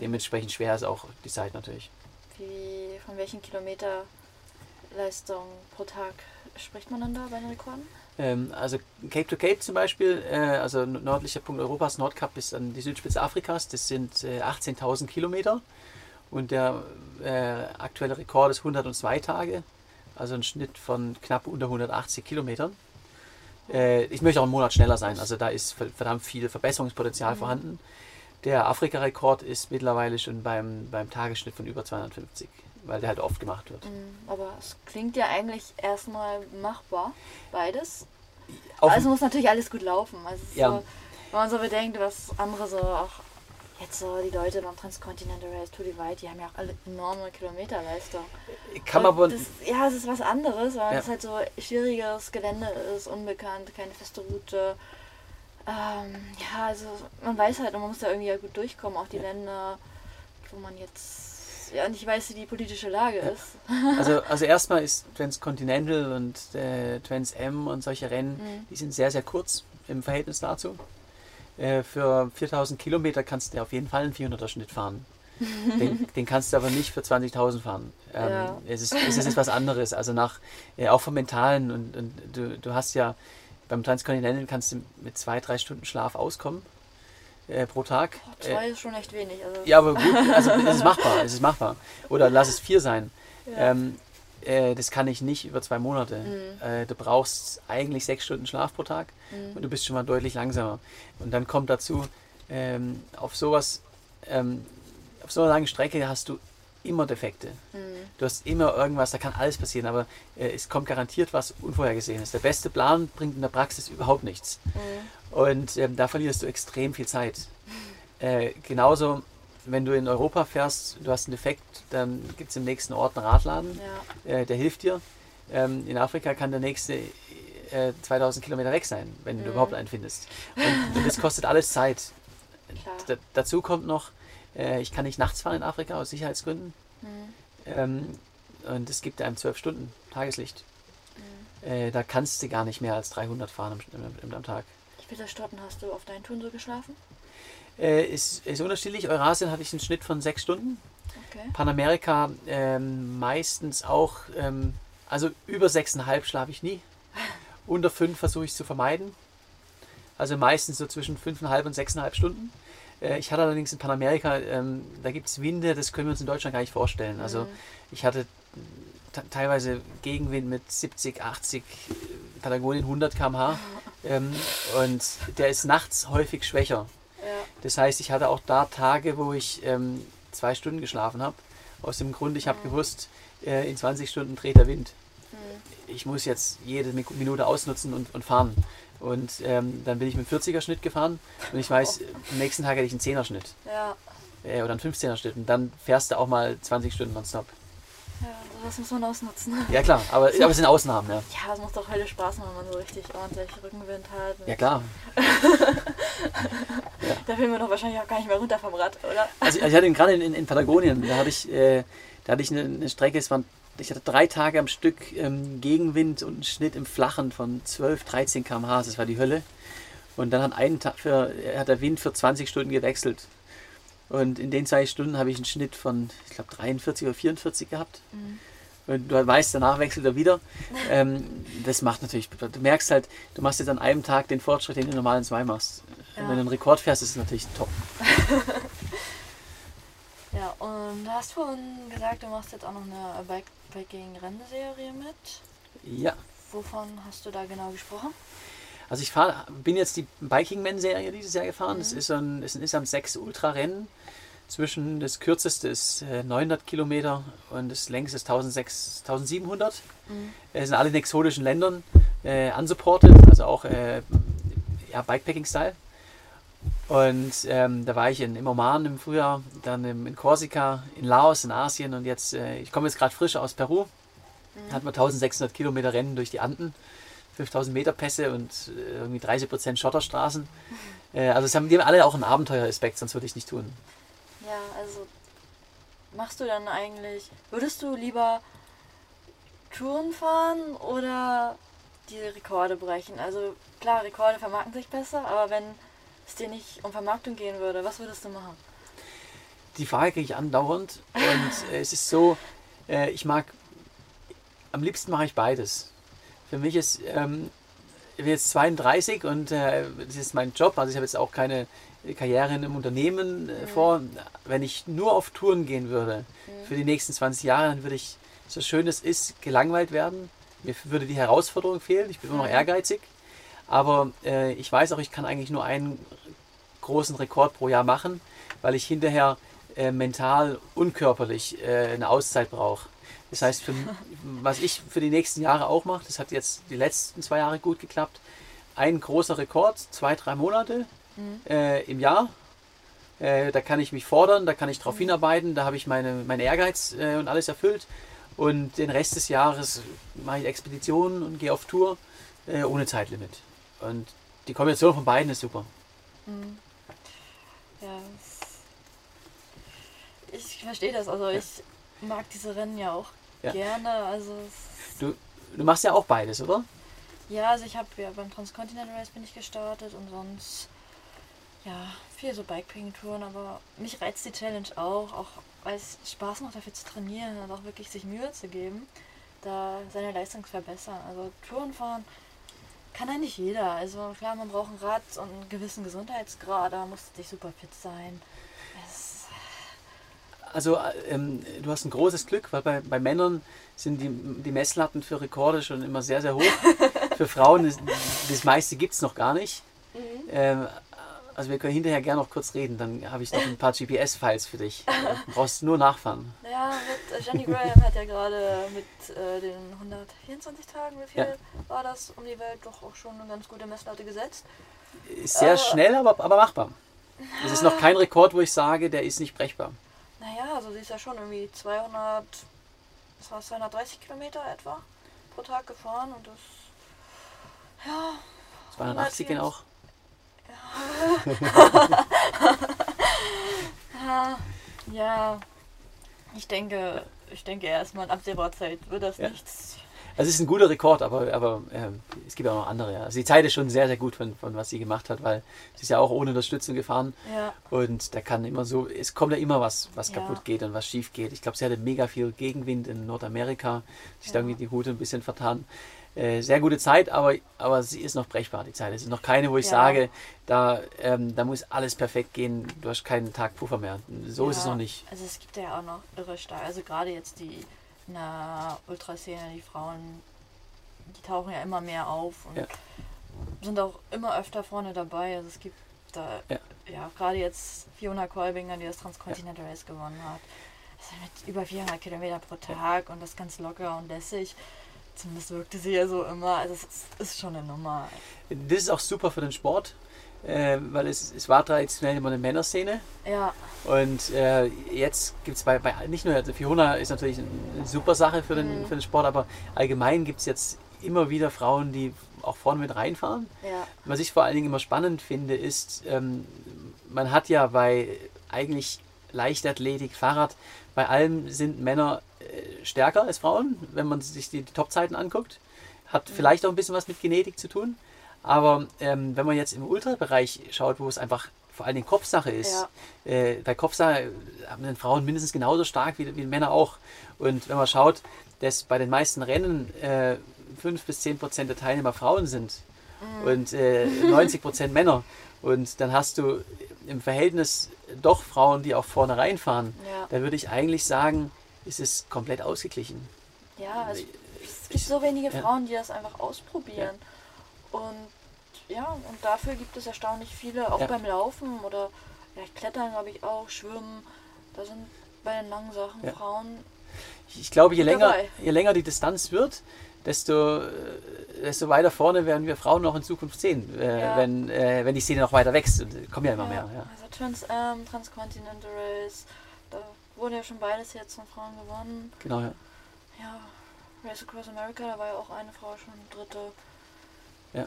Dementsprechend schwer ist auch die Zeit natürlich. Wie, von welchen Kilometerleistung pro Tag spricht man dann da bei den Rekorden? Ähm, also Cape to Cape zum Beispiel, äh, also nördlicher Punkt Europas, Nordkap bis an die Südspitze Afrikas, das sind äh, 18.000 Kilometer. Und der äh, aktuelle Rekord ist 102 Tage, also ein Schnitt von knapp unter 180 Kilometern. Äh, ich möchte auch einen Monat schneller sein, also da ist ver- verdammt viel Verbesserungspotenzial vorhanden. Der Afrika-Rekord ist mittlerweile schon beim, beim Tagesschnitt von über 250, weil der halt oft gemacht wird. Mhm, Aber es klingt ja eigentlich erstmal machbar, beides. Auf- also muss natürlich alles gut laufen. Also Ja. so, wenn man so bedenkt, was andere so auch jetzt so die Leute beim Transcontinental Race Tour Divide, die haben ja auch alle enorme Kilometerleistung. kann man aber, das, ja, es ist was anderes, weil Ja. es halt so schwieriges Gelände ist, unbekannt, keine feste Route. Ähm, ja, also man weiß halt, und man muss da irgendwie ja gut durchkommen, auch die Länder, wo man jetzt ja nicht weiß, wie die politische Lage ist. Also, also erstmal ist Transcontinental und äh, Trans M und solche Rennen, Mhm. die sind sehr, sehr kurz im Verhältnis dazu. Äh, für 4000 Kilometer kannst du auf jeden Fall einen 400er Schnitt fahren. Den, den kannst du aber nicht für 20.000 fahren. Ähm, Ja. es, ist, es ist was anderes. Also nach, äh, auch vom Mentalen und, und du, du hast ja beim Transcontinental kannst du mit zwei, drei Stunden Schlaf auskommen äh, pro Tag. Äh, Zwei ist schon echt wenig. Also, ja, aber gut, also es ist machbar, es ist machbar. Oder lass es vier sein. Ja. Ähm, äh, das kann ich nicht über zwei Monate. Mhm. Äh, du brauchst eigentlich sechs Stunden Schlaf pro Tag Mhm. und du bist schon mal deutlich langsamer. Und dann kommt dazu, ähm, auf sowas, ähm, auf so einer langen Strecke hast du immer Defekte. Mhm. Du hast immer irgendwas, da kann alles passieren, aber äh, es kommt garantiert was Unvorhergesehenes. Der beste Plan bringt in der Praxis überhaupt nichts. Mhm. Und ähm, da verlierst du extrem viel Zeit. Äh, genauso, wenn du in Europa fährst, du hast einen Defekt, dann gibt es im nächsten Ort einen Radladen, Ja. äh, der hilft dir. Ähm, in Afrika kann der nächste äh, 2000 Kilometer weg sein, wenn du Mhm. überhaupt einen findest. Und, und das kostet alles Zeit. Dazu kommt noch, äh, ich kann nicht nachts fahren in Afrika aus Sicherheitsgründen. Mhm. Ähm, und es gibt einem 12 Stunden Tageslicht. Mhm. Äh, da kannst du gar nicht mehr als 300 fahren am, am, am Tag. Wie viele Stunden hast du auf deinen Touren so geschlafen? Äh, ist, ist unterschiedlich. Eurasien hatte ich einen Schnitt von sechs Stunden. Okay. Panamerika ähm, meistens auch ähm, Also über sechseinhalb schlafe ich nie. Unter fünf versuche ich zu vermeiden. Also meistens so zwischen fünfeinhalb und sechseinhalb Stunden. Äh, ich hatte allerdings in Panamerika, ähm, da gibt es Winde, das können wir uns in Deutschland gar nicht vorstellen. Also Mhm. ich hatte teilweise Gegenwind mit 70, 80, Patagonien 100 km/h. Ähm, und der ist nachts häufig schwächer. Ja. Das heißt, ich hatte auch da Tage, wo ich ähm, zwei Stunden geschlafen habe. Aus dem Grund, ich habe gewusst, äh, in 20 Stunden dreht der Wind. Ich muss jetzt jede Mi- Minute ausnutzen und, und fahren. Und ähm, dann bin ich mit 40er Schnitt gefahren und ich weiß, am nächsten Tag hätte ich einen 10er Schnitt Ja. äh, oder einen 15er Schnitt. Und dann fährst du auch mal 20 Stunden nonstop. Ja, das muss man ausnutzen. Ja klar, aber, aber es sind Ausnahmen, ja. Ja, es macht doch heute Spaß, wenn man so richtig ordentlich Rückenwind hat. Ja klar. Da will man doch wahrscheinlich auch gar nicht mehr runter vom Rad, oder? Also, also ich hatte ihn gerade in, in, in Patagonien, da hatte ich, äh, da hatte ich eine, eine Strecke, es waren, ich hatte drei Tage am Stück ähm, Gegenwind und einen Schnitt im Flachen von 12, 13 km/h, das war die Hölle. Und dann hat, einen Tag für, hat der Wind für 20 Stunden gewechselt. Und in den zwei Stunden habe ich einen Schnitt von, ich glaube, 43 oder 44 gehabt. Und du weißt, danach wechselt er wieder. Ähm, das macht natürlich, du merkst halt, du machst jetzt an einem Tag den Fortschritt, den du normal in zwei machst. Ja. Wenn du einen Rekord fährst, ist es natürlich top. Ja, und du hast vorhin gesagt, du machst jetzt auch noch eine Bikepacking-Rennserie mit. Ja. Wovon hast du da genau gesprochen? Also ich fahr, bin jetzt die Biking Man Serie dieses Jahr gefahren. Das ist ein, ist ein insgesamt sechs Ultrarennen. Zwischen das kürzeste ist äh, 900 Kilometer und das längste ist 1600, 1700. Es sind alle in exotischen Ländern äh, unsupported, also auch äh, ja, Bikepacking-Style. Und ähm, da war ich in, im Oman im Frühjahr, dann im, in Korsika, in Laos, in Asien und jetzt, äh, ich komme jetzt gerade frisch aus Peru. Hatten wir 1600 Kilometer Rennen durch die Anden. 5000 Meter Pässe und äh, irgendwie 30 Prozent Schotterstraßen. Äh, also es haben, die alle auch einen Abenteueraspekt, sonst würde ich nicht tun. Ja, also machst du dann eigentlich, würdest du lieber Touren fahren oder die Rekorde brechen? Also klar, Rekorde vermarkten sich besser, aber wenn es dir nicht um Vermarktung gehen würde, was würdest du machen? Die Frage kriege ich andauernd und äh, es ist so, ich mag, am liebsten mache ich beides. Für mich ist, ähm, ich bin jetzt 32 und äh, das ist mein Job, also ich habe jetzt auch keine Karriere in einem Unternehmen äh, vor. Wenn ich nur auf Touren gehen würde für die nächsten 20 Jahre, dann würde ich, so schön es ist, gelangweilt werden. Mir würde die Herausforderung fehlen, ich bin immer noch ehrgeizig. Aber äh, ich weiß auch, ich kann eigentlich nur einen großen Rekord pro Jahr machen, weil ich hinterher äh, mental und körperlich äh, eine Auszeit brauche. Das heißt, für, was ich für die nächsten Jahre auch mache, das hat jetzt die letzten zwei Jahre gut geklappt, ein großer Rekord, zwei, drei Monate äh, im Jahr. Äh, da kann ich mich fordern, da kann ich drauf hinarbeiten, da habe ich meine, meinen Ehrgeiz äh, und alles erfüllt. Und den Rest des Jahres mache ich Expeditionen und gehe auf Tour äh, ohne Zeitlimit. Und die Kombination von beiden ist super. Ja, ich verstehe das. Also ich mag diese Rennen ja auch Ja. gerne. Also Du, du machst ja auch beides, oder? ja, also ich habe ja beim Transcontinental Race bin ich gestartet und sonst ja viel so Bikepacking-Touren. Aber mich reizt die Challenge auch, auch weil es Spaß macht dafür zu trainieren und auch wirklich sich Mühe zu geben, da seine Leistung zu verbessern. Also Touren fahren kann eigentlich jeder. Also klar, man braucht ein Rad und einen gewissen Gesundheitsgrad, da muss nicht super fit sein. Also äh, ähm, du hast ein großes Glück, weil bei, bei Männern sind die, die Messlatten für Rekorde schon immer sehr, sehr hoch. für Frauen ist das meiste gibt es noch gar nicht. Ähm, also wir können hinterher gerne noch kurz reden, dann habe ich noch ein paar GPS-Files für dich. Du brauchst nur nachfahren. Ja, mit äh, Jenny Graham hat ja gerade mit äh, den 124 Tagen, wie viel Ja. war das, um die Welt doch auch schon eine ganz gute Messlatte gesetzt. Ist sehr Äh. schnell, aber, aber machbar. Es ist noch kein Rekord, wo ich sage, der ist nicht brechbar. Naja, also sie ist ja schon irgendwie 200, was war 230 Kilometer etwa pro Tag gefahren und das, ja, 280 gehen auch. ja, ja, ich denke, ich denke erstmal in absehbarer Zeit wird das Ja. nichts. Also es ist ein guter Rekord, aber, aber ähm, es gibt auch noch andere. Ja. Also die Zeit ist schon sehr, sehr gut von, von was sie gemacht hat, weil sie ist ja auch ohne Unterstützung gefahren. Ja. Und da kann immer so, es kommt ja immer was, was Ja. kaputt geht und was schief geht. Ich glaube, sie hatte mega viel Gegenwind in Nordamerika, sich da Ja. irgendwie die Route ein bisschen vertan. Äh, sehr gute Zeit, aber, aber sie ist noch brechbar, die Zeit. Es ist noch keine, wo ich Ja. sage, da, ähm, da muss alles perfekt gehen, du hast keinen Tag Puffer mehr. So ist es noch nicht. Also es gibt ja auch noch irre stark. Also gerade jetzt die in der Ultraszene, die Frauen, die tauchen ja immer mehr auf und Ja. sind auch immer öfter vorne dabei. Also es gibt da Ja. ja, gerade jetzt Fiona Kolbinger, die das Transcontinental Race gewonnen hat. Also mit über 400 Kilometer pro Tag und das ganz locker und lässig. Zumindest wirkte sie ja so immer. Also es ist, ist schon eine Nummer. Das ist auch super für den Sport, äh, weil es, es war traditionell immer eine Männerszene. Ja, Und äh, jetzt gibt es bei, bei nicht nur, also Fiona ist natürlich eine super Sache für den, Mhm. für den Sport, aber allgemein gibt es jetzt immer wieder Frauen, die auch vorne mit reinfahren. ja, Was ich vor allen Dingen immer spannend finde, ist, ähm, man hat ja bei eigentlich Leichtathletik, Fahrrad, bei allem sind Männer äh, stärker als Frauen, wenn man sich die, die Topzeiten anguckt. Hat vielleicht auch ein bisschen was mit Genetik zu tun. Aber ähm, wenn man jetzt im Ultrabereich schaut, wo es einfach vor allen Dingen Kopfsache ist, äh, bei Kopfsache haben die Frauen mindestens genauso stark wie, wie Männer auch. Und wenn man schaut, dass bei den meisten Rennen äh, 5 bis 10 Prozent der Teilnehmer Frauen sind und äh, 90 Prozent Männer. Und dann hast du im Verhältnis doch Frauen, die auch vorne reinfahren. ja. Da würde ich eigentlich sagen, es ist komplett ausgeglichen. Ja, also es gibt so wenige ja. Frauen, die das einfach ausprobieren. Und ja, und dafür gibt es erstaunlich viele, auch Ja. beim Laufen oder ja, Klettern, glaube ich, auch, Schwimmen. Da sind bei den langen Sachen Ja. Frauen. Ich, glaube, je länger, dabei. je länger die Distanz wird, desto, äh, desto weiter vorne werden wir Frauen noch in Zukunft sehen, äh, Ja. wenn, äh, wenn die Szene noch weiter wächst. Und kommen ja immer mehr. Also Trans Am, Transcontinental Race, da wurde ja schon beides jetzt von Frauen gewonnen. Genau, ja. Ja, Race Across America, da war ja auch eine Frau schon dritte. Ja.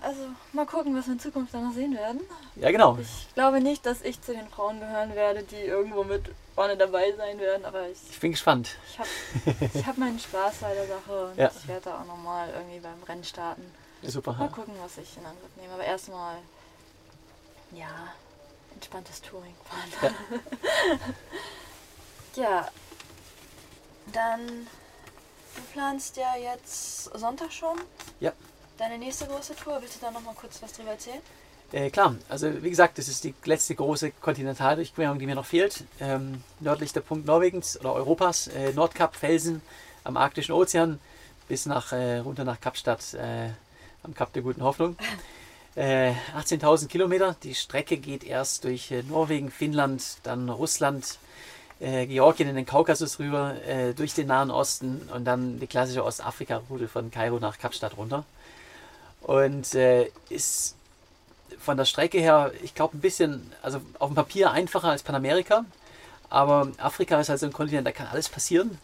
Also mal gucken, was wir in Zukunft dann noch sehen werden. ja, genau. Ich glaube nicht, dass ich zu den Frauen gehören werde, die irgendwo mit vorne dabei sein werden, aber ich, Ich bin gespannt. ich habe hab meinen Spaß bei der Sache und Ja. ich werde da auch nochmal irgendwie beim Rennen starten. Super. Mal Ja. gucken, was ich in Angriff nehme. Aber erstmal, ja, entspanntes Touring fahren. Ja. dann, du planst ja jetzt Sonntag schon. Ja. Deine nächste große Tour, willst du da nochmal kurz was drüber erzählen? Äh, klar, also wie gesagt, das ist die letzte große Kontinentaldurchquerung, die mir noch fehlt. Ähm, nördlichster Punkt Norwegens oder Europas, äh, Nordkap, Felsen am Arktischen Ozean bis nach, äh, runter nach Kapstadt äh, am Kap der Guten Hoffnung. Äh, 18.000 Kilometer. Die Strecke geht erst durch äh, Norwegen, Finnland, dann Russland, äh, Georgien in den Kaukasus rüber, äh, durch den Nahen Osten und dann die klassische Ostafrika-Route von Kairo nach Kapstadt runter. Und äh, ist von der Strecke her, ich glaube, ein bisschen, also auf dem Papier einfacher als Panamerika. Aber Afrika ist halt so ein Kontinent, da kann alles passieren.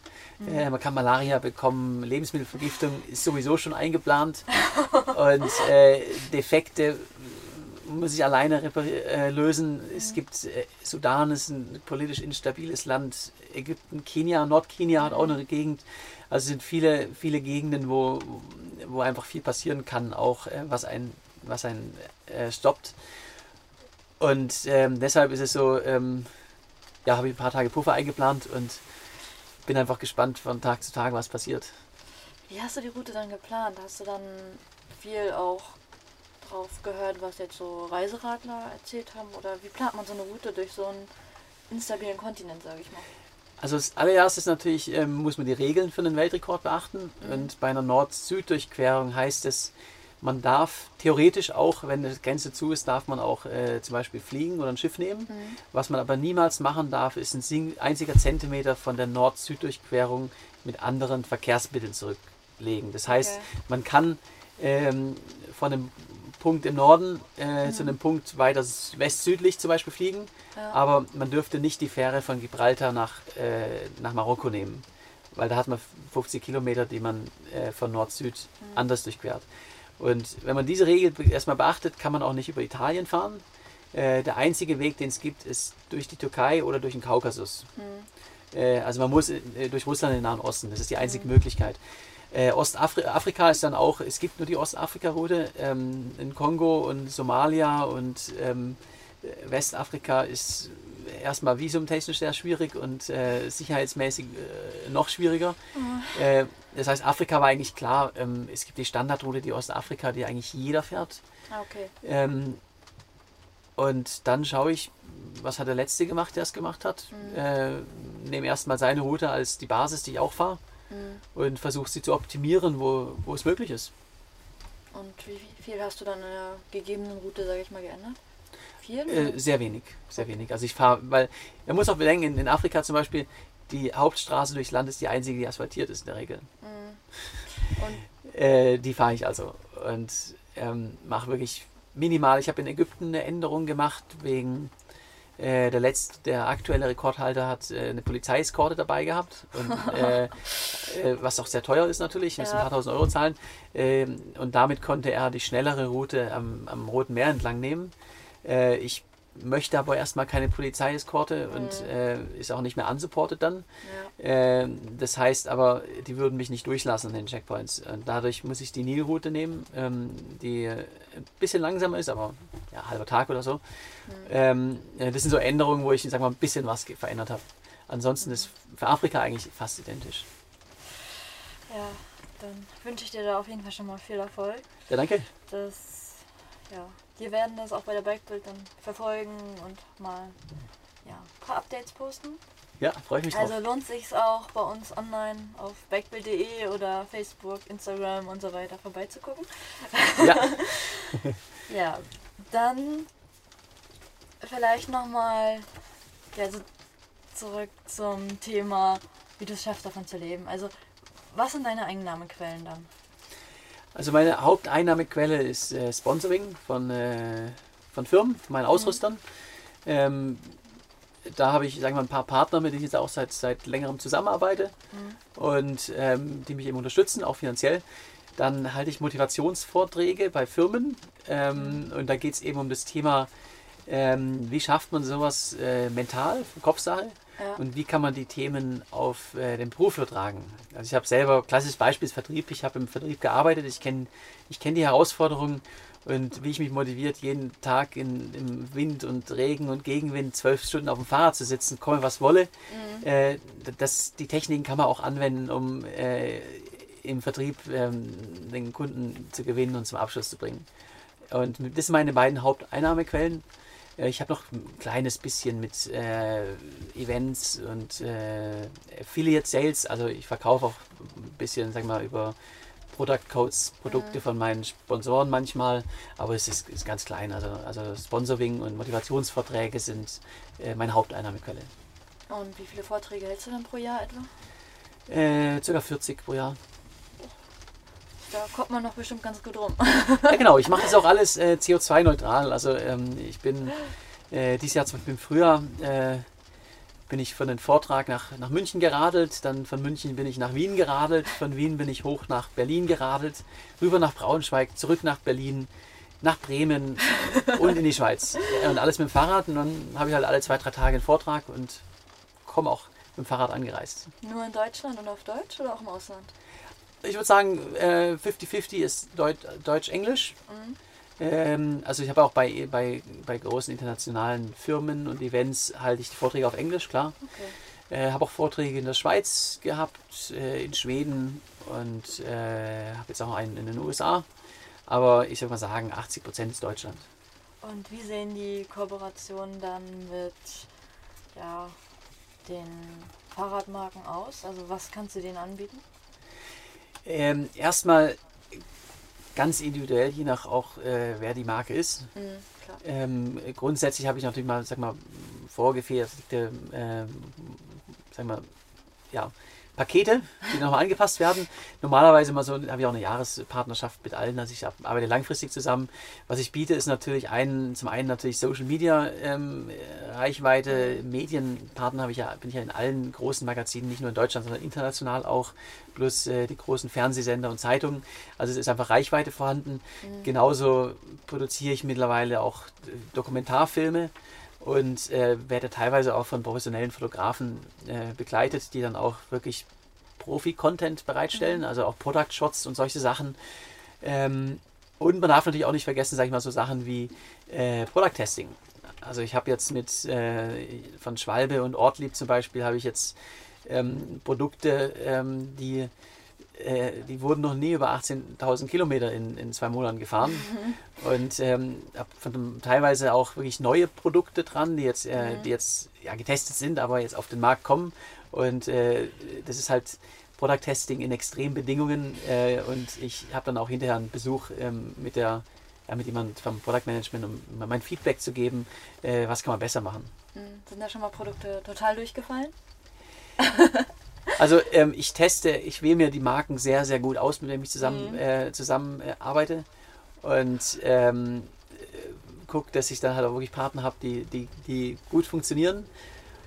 Äh, man kann Malaria bekommen, Lebensmittelvergiftung ist sowieso schon eingeplant. Und äh, Defekte muss ich alleine äh, lösen. Es gibt äh, Sudan ist ein politisch instabiles Land. Ägypten, Kenia, Nordkenia hat auch eine Gegend. Also sind viele, viele Gegenden, wo, wo einfach viel passieren kann, auch äh, was ein was einen äh, stoppt. Und ähm, deshalb ist es so, ähm, ja, habe ich ein paar Tage Puffer eingeplant und bin einfach gespannt von Tag zu Tag, was passiert. Wie hast du die Route dann geplant? Hast du dann viel auch drauf gehört, was jetzt so Reiseradler erzählt haben? Oder wie plant man so eine Route durch so einen instabilen Kontinent, sage ich mal? Also das allererstes natürlich ähm, muss man die Regeln für den Weltrekord beachten. Mhm. Und bei einer Nord-Süd-Durchquerung heißt es, man darf theoretisch auch, wenn die Grenze zu ist, darf man auch äh, zum Beispiel fliegen oder ein Schiff nehmen. Mhm. Was man aber niemals machen darf, ist ein einziger Zentimeter von der Nord-Süd-Durchquerung mit anderen Verkehrsmitteln zurücklegen. Das heißt, Okay. man kann ähm, von einem Punkt im Norden äh, zu einem Punkt weiter west-südlich zum Beispiel fliegen, Ja. aber man dürfte nicht die Fähre von Gibraltar nach, äh, nach Marokko nehmen, weil da hat man 50 Kilometer, die man äh, von Nord-Süd anders durchquert. Und wenn man diese Regel erstmal beachtet, kann man auch nicht über Italien fahren. Äh, der einzige Weg, den es gibt, ist durch die Türkei oder durch den Kaukasus. Mhm. Äh, also man muss äh, durch Russland in den Nahen Osten. Das ist die einzige Möglichkeit. Äh, Ostafrika ist dann auch, es gibt nur die Ostafrika-Route. Ähm, in Kongo und Somalia und ähm, Westafrika ist erstmal visumtechnisch sehr schwierig und äh, sicherheitsmäßig äh, noch schwieriger. Mhm. Das heißt, Afrika war eigentlich klar, ähm, es gibt die Standardroute, die Ostafrika, die eigentlich jeder fährt. Ah, okay. Ähm, und dann schaue ich, was hat der Letzte gemacht, der es gemacht hat. Mhm. Äh, nehme erstmal seine Route als die Basis, die ich auch fahre. Mhm. Und versuche sie zu optimieren, wo, wo es möglich ist. Und wie viel hast du dann in der gegebenen Route, sage ich mal, geändert? Viel? Äh, sehr wenig, sehr wenig. Also ich fahre, weil man muss auch bedenken, in, in, Afrika zum Beispiel, die Hauptstraße durchs Land ist die einzige, die asphaltiert ist in der Regel. Mhm. äh, die fahre ich also und ähm, mache wirklich minimal. Ich habe in Ägypten eine Änderung gemacht wegen äh, der letzte, der aktuelle Rekordhalter hat äh, eine Polizeieskorte dabei gehabt, und, äh, äh, was auch sehr teuer ist natürlich, muss ja. ein paar tausend Euro zahlen. Ähm, und damit konnte er die schnellere Route am, am Roten Meer entlang nehmen. Äh, ich möchte aber erstmal keine Polizeieskorte mhm. und äh, ist auch nicht mehr unsupported dann. Ja. Äh, das heißt aber, die würden mich nicht durchlassen an den Checkpoints. Und dadurch muss ich die Nilroute nehmen, ähm, die ein bisschen langsamer ist, aber ja, halber Tag oder so. Mhm. Ähm, das sind so Änderungen, wo ich sag mal, ein bisschen was verändert habe. Ansonsten ist für Afrika eigentlich fast identisch. Ja, dann wünsche ich dir da auf jeden Fall schon mal viel Erfolg. Ja, danke. Das, ja, wir werden das auch bei der Bikebild dann verfolgen und mal ja, ein paar Updates posten. Ja, freue ich mich drauf. Also lohnt sich auch bei uns online auf bikebild.de oder Facebook, Instagram und so weiter vorbeizugucken. Ja. ja, dann vielleicht nochmal ja, so zurück zum Thema, wie du es schaffst, davon zu leben. Also, was sind deine Einnahmequellen dann? Also meine Haupteinnahmequelle ist äh, Sponsoring von, äh, von Firmen, von meinen Ausrüstern. Mhm. Ähm, da habe ich, sagen wir mal, ein paar Partner, mit denen ich jetzt auch seit, seit längerem zusammenarbeite mhm. und ähm, die mich eben unterstützen, auch finanziell. Dann halte ich Motivationsvorträge bei Firmen ähm, mhm. und da geht es eben um das Thema, ähm, wie schafft man sowas äh, mental, Kopfsache, ja. Und wie kann man die Themen auf äh, den Beruf übertragen? Also ich habe selber, klassisches Beispiel ist Vertrieb, ich habe im Vertrieb gearbeitet, ich kenne ich kenn die Herausforderungen und wie ich mich motiviert, jeden Tag in, im Wind und Regen und Gegenwind zwölf Stunden auf dem Fahrrad zu sitzen, komme was wolle. Mhm. Äh, das, die Techniken kann man auch anwenden, um äh, im Vertrieb ähm, den Kunden zu gewinnen und zum Abschluss zu bringen. Und das sind meine beiden Haupteinnahmequellen. Äh, ich habe noch ein kleines bisschen mit äh, Events und äh, Affiliate Sales. Also ich verkaufe auch ein bisschen, sag mal, über Product Codes Produkte mhm. von meinen Sponsoren manchmal, aber es ist, ist, ganz klein. Also, also Sponsoring und Motivationsverträge sind äh, meine Haupteinnahmequelle. Und wie viele Vorträge hältst du dann pro Jahr etwa? Äh, circa 40 pro Jahr. Da kommt man noch bestimmt ganz gut rum. ja, genau. Ich mache das auch alles äh, CO2-neutral. Also ähm, ich bin äh, dieses Jahr zum Beispiel im Frühjahr äh, bin ich von einem Vortrag nach, nach München geradelt, dann von München bin ich nach Wien geradelt, von Wien bin ich hoch nach Berlin geradelt, rüber nach Braunschweig, zurück nach Berlin, nach Bremen und in die Schweiz. Und alles mit dem Fahrrad. Und dann habe ich halt alle zwei, drei Tage einen Vortrag und komme auch mit dem Fahrrad angereist. Nur in Deutschland und auf Deutsch oder auch im Ausland? Ich würde sagen, 50-50 äh, ist Deut Deutsch-Englisch. Mhm. Ähm, also ich habe auch bei, bei, bei großen internationalen Firmen und Events halte ich die Vorträge auf Englisch, klar. Okay. Äh, habe auch Vorträge in der Schweiz gehabt, äh, in Schweden und habe jetzt auch einen in den USA. Aber ich würde mal sagen, 80 Prozent ist Deutschland. Und wie sehen die Kooperationen dann mit ja, den Fahrradmarken aus? Also was kannst du denen anbieten? Ähm, erstmal ganz individuell, je nach auch, äh, wer die Marke ist. Mhm, ähm, grundsätzlich habe ich natürlich mal, sag mal, vorgefertigte, äh, sag mal, ja, Pakete, die nochmal angepasst werden. Normalerweise so, habe ich auch eine Jahrespartnerschaft mit allen, also ich arbeite langfristig zusammen. Was ich biete, ist natürlich ein, zum einen natürlich Social Media ähm, Reichweite, Medienpartner habe ich ja, bin ich ja in allen großen Magazinen, nicht nur in Deutschland, sondern international auch, plus äh, die großen Fernsehsender und Zeitungen. Also es ist einfach Reichweite vorhanden. Mhm. Genauso produziere ich mittlerweile auch Dokumentarfilme und äh, werde teilweise auch von professionellen Fotografen äh, begleitet, die dann auch wirklich Profi-Content bereitstellen, also auch Product-Shots und solche Sachen. Ähm, und man darf natürlich auch nicht vergessen, sage ich mal, so Sachen wie äh, Product-Testing. Also ich habe jetzt mit äh, von Schwalbe und Ortlieb zum Beispiel habe ich jetzt ähm, Produkte, ähm, die äh, die wurden noch nie über 18.000 Kilometer in, in zwei Monaten gefahren. Mhm. Und ähm, von teilweise auch wirklich neue Produkte dran, die jetzt, äh, mhm. die jetzt ja, getestet sind, aber jetzt auf den Markt kommen. Und äh, das ist halt Product Testing in extremen Bedingungen. Äh, und ich habe dann auch hinterher einen Besuch ähm, mit der ja, mit jemand vom Product Management, um mein Feedback zu geben, äh, was kann man besser machen. Mhm. Sind da schon mal Produkte total durchgefallen? Also ähm, ich teste, ich wähle mir die Marken sehr, sehr gut aus, mit denen ich zusammen, mhm. äh, zusammen äh, arbeite. Und ähm, gucke, dass ich dann halt auch wirklich Partner habe, die, die, die gut funktionieren,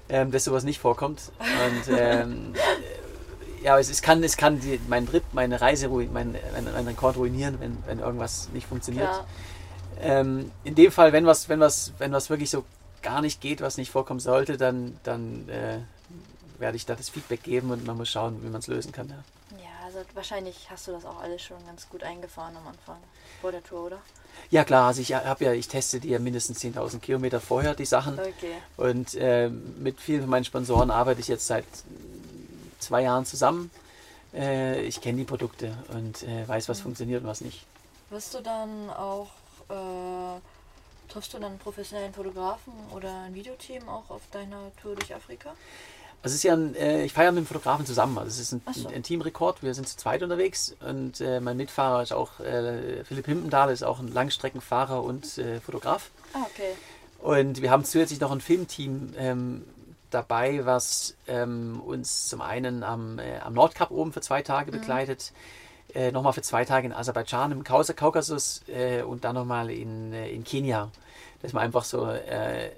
ähm, dass sowas nicht vorkommt. Und ähm, äh, ja, es, es kann, es kann die, mein Trip, meine Reise, mein, mein, mein Rekord ruinieren, wenn, wenn irgendwas nicht funktioniert. Ähm, in dem Fall, wenn was, wenn was, wenn was wirklich so gar nicht geht, was nicht vorkommen sollte, dann, dann äh, werde ich da das Feedback geben und man muss schauen, wie man es lösen kann. Ja. ja, also wahrscheinlich hast du das auch alles schon ganz gut eingefahren am Anfang vor der Tour, oder? Ja klar, also ich habe ja, ich teste die ja mindestens 10.000 Kilometer vorher, die Sachen. Okay. Und äh, mit vielen von meinen Sponsoren arbeite ich jetzt seit zwei Jahren zusammen. Äh, ich kenne die Produkte und äh, weiß, was mhm. funktioniert und was nicht. Wirst du dann auch, äh, triffst du dann einen professionellen Fotografen oder ein Videoteam auch auf deiner Tour durch Afrika? Also es ist ja ein, äh, ich feiere mit dem Fotografen zusammen. Also es ist ein, so. ein Teamrekord. Wir sind zu zweit unterwegs und äh, mein Mitfahrer ist auch äh, Philipp Himpendahl, ist auch ein Langstreckenfahrer und äh, Fotograf. Ah, okay. Und wir haben zusätzlich noch ein Filmteam ähm, dabei, was ähm, uns zum einen am, äh, am Nordkap oben für zwei Tage mhm. begleitet, äh, nochmal für zwei Tage in Aserbaidschan im Kaukasus und dann nochmal in, in Kenia. Dass man einfach so äh,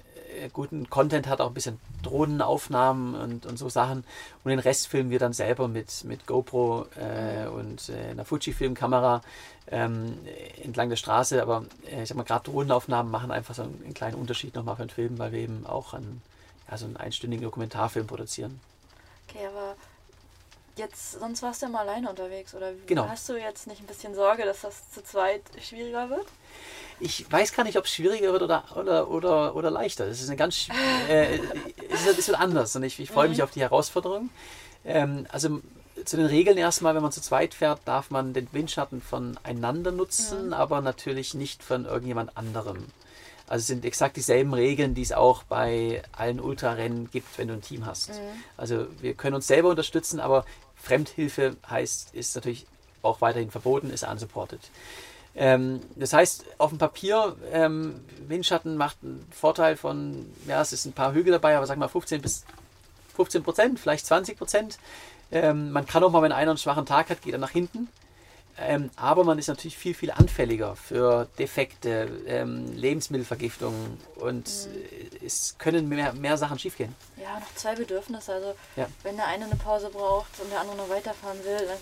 guten Content hat, auch ein bisschen Drohnenaufnahmen und, und so Sachen. Und den Rest filmen wir dann selber mit, mit GoPro äh, und äh, einer Fuji-Filmkamera ähm, entlang der Straße. Aber äh, ich sag mal, gerade Drohnenaufnahmen machen einfach so einen, einen, kleinen Unterschied nochmal für den Film, weil wir eben auch einen, ja, so einen einstündigen Dokumentarfilm produzieren. Okay, aber jetzt, sonst warst du ja mal alleine unterwegs, oder genau. hast du jetzt nicht ein bisschen Sorge, dass das zu zweit schwieriger wird? Ich weiß gar nicht, ob es schwieriger wird oder, oder, oder, oder leichter. Das ist eine ganz äh, ist ein bisschen anders und ich, ich freue mich mhm. auf die Herausforderung. Ähm, also zu den Regeln erstmal, wenn man zu zweit fährt, darf man den Windschatten voneinander nutzen, mhm. aber natürlich nicht von irgendjemand anderem. Also es sind exakt dieselben Regeln, die es auch bei allen Ultrarennen gibt, wenn du ein Team hast. Mhm. Also wir können uns selber unterstützen, aber Fremdhilfe heißt, ist natürlich auch weiterhin verboten, ist unsupported. Ähm, das heißt, auf dem Papier, ähm, Windschatten macht einen Vorteil von, ja, es ist ein paar Hügel dabei, aber sag mal 15 bis 15 Prozent, vielleicht 20 Prozent. Ähm, man kann auch mal, wenn einer einen schwachen Tag hat, geht er nach hinten. Ähm, aber man ist natürlich viel, viel anfälliger für Defekte, ähm, Lebensmittelvergiftungen und mhm. es können mehr, mehr Sachen schiefgehen. Ja, noch zwei Bedürfnisse. Also, ja. wenn der eine eine Pause braucht und der andere noch weiterfahren will, dann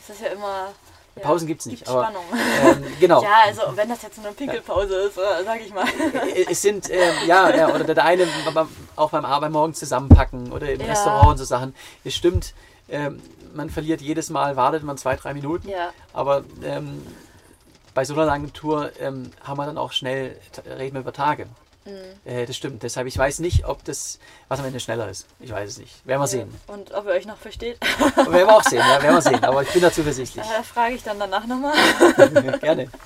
ist das ja immer ja, Pausen gibt es nicht. aber, Spannung. Ähm, genau. Ja, also wenn das jetzt eine Pinkelpause ist, äh, sag ich mal. Äh, es sind, ähm, ja, ja, oder der eine auch beim Arbeit morgen zusammenpacken oder im. Restaurant und so Sachen. Es stimmt, ähm, man verliert jedes Mal, wartet man zwei, drei Minuten. Aber ähm, bei so einer langen Tour ähm, haben wir dann auch schnell, reden wir über Tage. Mhm. Äh, das stimmt. Deshalb, ich weiß nicht, ob das, was am Ende schneller ist. Ich weiß es nicht. Werden wir sehen. Und ob ihr euch noch versteht. werden wir auch sehen, ja, werden wir sehen. Aber ich bin da zuversichtlich. Da frage ich dann danach nochmal. Gerne.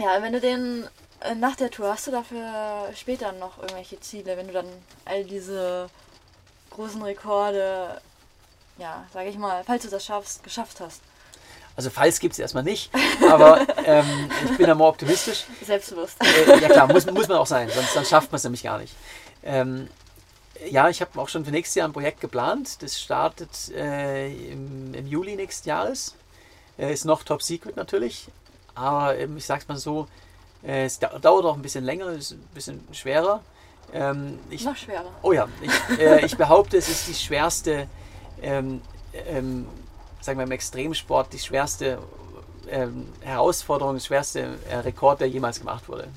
Ja, wenn du den äh, nach der Tour hast du dafür später noch irgendwelche Ziele, wenn du dann all diese großen Rekorde, ja, sage ich mal, falls du das schaffst, geschafft hast? Also Falls gibt es erstmal nicht, aber ähm, ich bin da mal optimistisch. Selbstbewusst. Äh, ja klar, muss, muss man auch sein, sonst, sonst schafft man es nämlich gar nicht. Ähm, ja, ich habe auch schon für nächstes Jahr ein Projekt geplant. Das startet äh, im, im, Juli nächsten Jahres. Äh, ist noch top secret natürlich, aber ähm, ich sag's mal so, äh, es dauert auch ein bisschen länger, ist ein bisschen schwerer. Ähm, ich, noch schwerer. Oh ja, ich, äh, ich behaupte, es ist die schwerste ähm, ähm, sagen wir im Extremsport die schwerste ähm, Herausforderung, der schwerste äh, Rekord, der jemals gemacht wurde.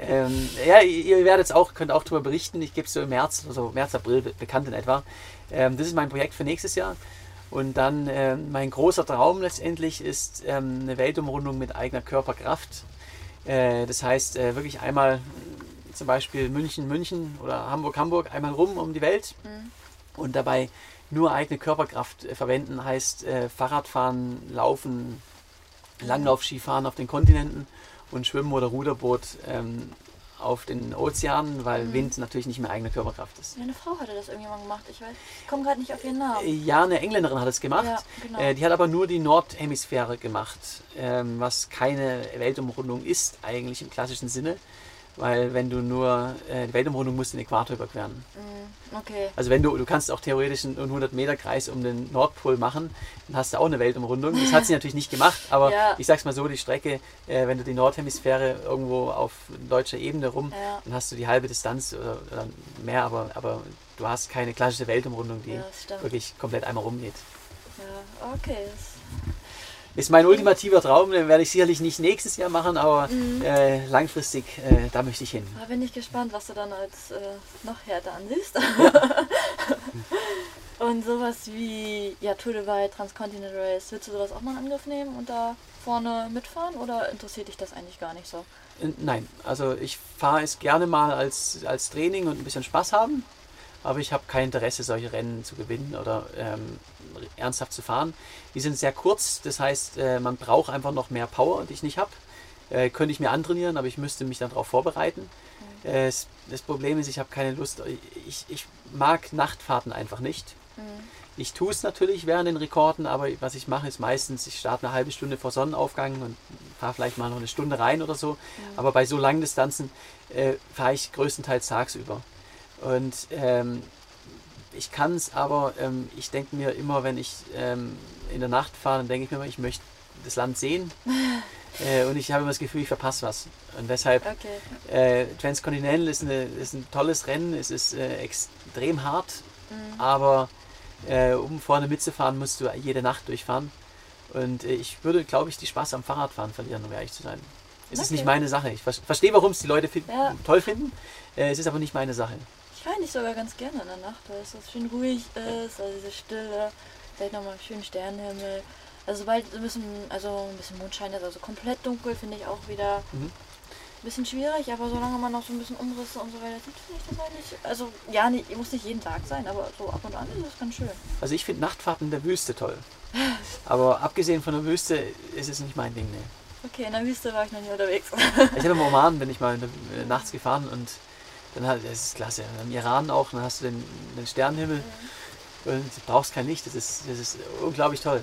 Ähm, ja, ihr werdet auch, könnt auch darüber berichten. Ich gebe es so im März, also März, April bekannt in etwa. Ähm, das ist mein Projekt für nächstes Jahr. Und dann äh, mein großer Traum letztendlich ist ähm, eine Weltumrundung mit eigener Körperkraft. Äh, das heißt, äh, wirklich einmal zum Beispiel München, München oder Hamburg, Hamburg, einmal rum um die Welt mhm. und dabei nur eigene Körperkraft äh, verwenden, heißt äh, Fahrradfahren, Laufen, Langlaufskifahren auf den Kontinenten und Schwimmen oder Ruderboot ähm, auf den Ozeanen, weil mhm. Wind natürlich nicht mehr eigene Körperkraft ist. Meine Frau hatte das irgendwann mal gemacht. Ich weiß, ich komme gerade nicht auf ihren Namen. Äh, ja, eine Engländerin hat es gemacht. Ja, genau. äh, die hat aber nur die Nordhemisphäre gemacht, ähm, was keine Weltumrundung ist eigentlich im klassischen Sinne. Weil wenn du nur äh, die Weltumrundung musst den Äquator überqueren. Mm, okay. Also wenn du, du kannst auch theoretisch einen 100 Meter Kreis um den Nordpol machen, dann hast du auch eine Weltumrundung. Das hat sie natürlich nicht gemacht, aber ja. ich sag's mal so, die Strecke, äh, wenn du die Nordhemisphäre irgendwo auf deutscher Ebene rum, ja. dann hast du die halbe Distanz oder, oder, mehr, aber, aber du hast keine klassische Weltumrundung, die ja, wirklich komplett einmal rumgeht. Ja, okay. Ist mein ultimativer Traum. Den werde ich sicherlich nicht nächstes Jahr machen, aber mhm. äh, langfristig, äh, da möchte ich hin. Da bin ich gespannt, was du dann als äh, noch härter ansiehst. Ja. und sowas wie ja, Tour de Valle, Transcontinental Race, willst du sowas auch mal in Angriff nehmen und da vorne mitfahren oder interessiert dich das eigentlich gar nicht so? Äh, nein, also ich fahre es gerne mal als, als Training und ein bisschen Spaß haben aber ich habe kein Interesse, solche Rennen zu gewinnen oder ähm, ernsthaft zu fahren. Die sind sehr kurz, das heißt, äh, man braucht einfach noch mehr Power, die ich nicht habe. Äh, könnte ich mir antrainieren, aber ich müsste mich dann darauf vorbereiten. Mhm. Äh, das Problem ist, ich habe keine Lust, ich, ich mag Nachtfahrten einfach nicht. Mhm. Ich tue es natürlich während den Rekorden, aber was ich mache, ist meistens, ich starte eine halbe Stunde vor Sonnenaufgang und fahre vielleicht mal noch eine Stunde rein oder so. Mhm. Aber bei so langen Distanzen äh, fahre ich größtenteils tagsüber. Und ähm, ich kann es aber, ähm, ich denke mir immer, wenn ich ähm, in der Nacht fahre, dann denke ich mir immer, ich möchte das Land sehen. äh, und ich habe immer das Gefühl, ich verpasse was. Und deshalb, okay. äh, Transcontinental ist, eine, ist, ein tolles Rennen, es ist äh, extrem hart, mhm. aber äh, um vorne mitzufahren, musst du jede Nacht durchfahren. Und äh, ich würde, glaube ich, die Spaß am Fahrradfahren verlieren, um ehrlich zu sein. Es okay. ist nicht meine Sache. Ich verstehe, warum es die Leute ja. toll finden. Äh, es ist aber nicht meine Sache fahre ich sogar ganz gerne in der Nacht, weil es so schön ruhig ist, also diese Stille, vielleicht nochmal einen schönen Sternenhimmel. Also sobald ein bisschen, also ein bisschen Mondschein ist, also komplett dunkel, finde ich auch wieder mhm. ein bisschen schwierig, aber solange man noch so ein bisschen Umrisse und so weiter sieht, finde ich das eigentlich. Also ja, nicht, muss nicht jeden Tag sein, aber so ab und an ist das ganz schön. Also ich finde Nachtfahrten in der Wüste toll. aber abgesehen von der Wüste ist es nicht mein Ding, ne. Okay, in der Wüste war ich noch nie unterwegs. ich habe im Oman bin ich mal nachts gefahren und dann hat, das ist klasse. Im Iran auch, dann hast du den, den Sternenhimmel mhm. und du brauchst kein Licht. Das ist, das ist unglaublich toll.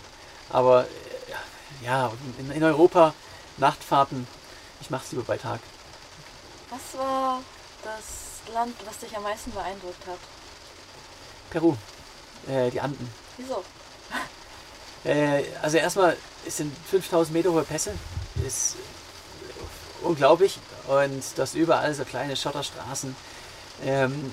Aber äh, ja, in, in Europa Nachtfahrten, ich mache es lieber bei Tag. Was war das Land, was dich am meisten beeindruckt hat? Peru, äh, die Anden. Wieso? Äh, also erstmal, es sind 5000 Meter hohe Pässe. Ist unglaublich. Und das überall so kleine Schotterstraßen. Ähm,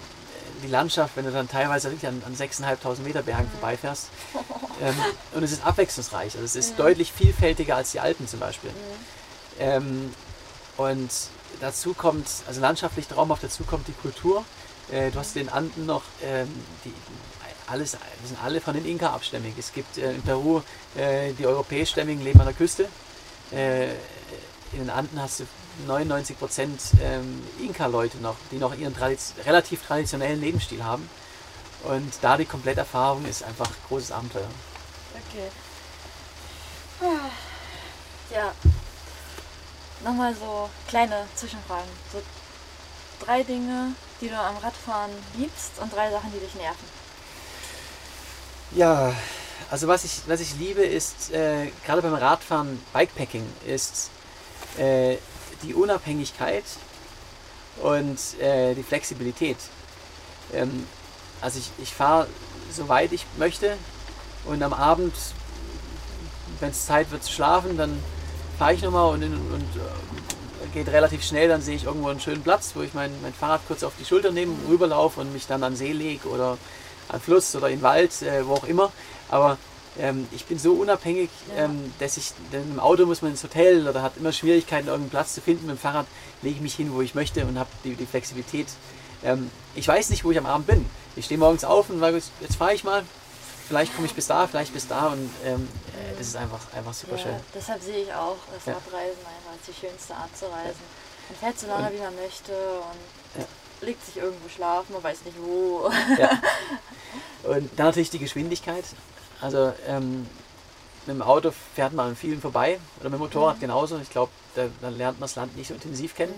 die Landschaft, wenn du dann teilweise wirklich an, an 6.500 Meter Bergen mhm. vorbeifährst. Ähm, und es ist abwechslungsreich. Also es ist mhm. deutlich vielfältiger als die Alpen zum Beispiel. Mhm. Ähm, und dazu kommt, also landschaftlich traumhaft, dazu kommt die Kultur. Äh, du hast den Anden noch, ähm, die, alles, die sind alle von den Inka abstämmig. Es gibt äh, in Peru äh, die europäischstämmigen leben an der Küste. Äh, in den Anden hast du 99 Prozent ähm, Inka-Leute noch, die noch ihren Tradiz relativ traditionellen Lebensstil haben. Und da die Kompletterfahrung ist einfach ein großes Abenteuer. Okay. Ja. Nochmal so kleine Zwischenfragen. So drei Dinge, die du am Radfahren liebst und drei Sachen, die dich nerven. Ja, also was ich, was ich liebe ist, äh, gerade beim Radfahren, Bikepacking, ist äh, die Unabhängigkeit und äh, die Flexibilität. Ähm, also ich, ich fahre so weit ich möchte und am Abend, wenn es Zeit wird zu schlafen, dann fahre ich nochmal und, und äh, geht relativ schnell, dann sehe ich irgendwo einen schönen Platz, wo ich mein, mein Fahrrad kurz auf die Schulter nehme, rüberlaufe und mich dann an See lege oder an Fluss oder in Wald, äh, wo auch immer. Aber ähm, ich bin so unabhängig, Ja. ähm, dass ich, im Auto muss man ins Hotel oder hat immer Schwierigkeiten, irgendeinen Platz zu finden. Mit dem Fahrrad lege ich mich hin, wo ich möchte und habe die, die Flexibilität. Ähm, ich weiß nicht, wo ich am Abend bin. Ich stehe morgens auf und sage, jetzt, fahre ich mal. Vielleicht komme ich bis da, vielleicht bis da und ähm, äh, das ist einfach, einfach super Ja, schön. deshalb sehe ich auch das Ja. Radreisen einfach als die schönste Art zu reisen. Man fährt so lange, Und- wie man möchte und legt sich irgendwo schlafen, man weiß nicht wo. Ja. Und dann natürlich die Geschwindigkeit. Also ähm, mit dem Auto fährt man an vielen vorbei oder mit dem Motorrad Mhm. genauso. Ich glaube, da, da lernt man das Land nicht so intensiv kennen.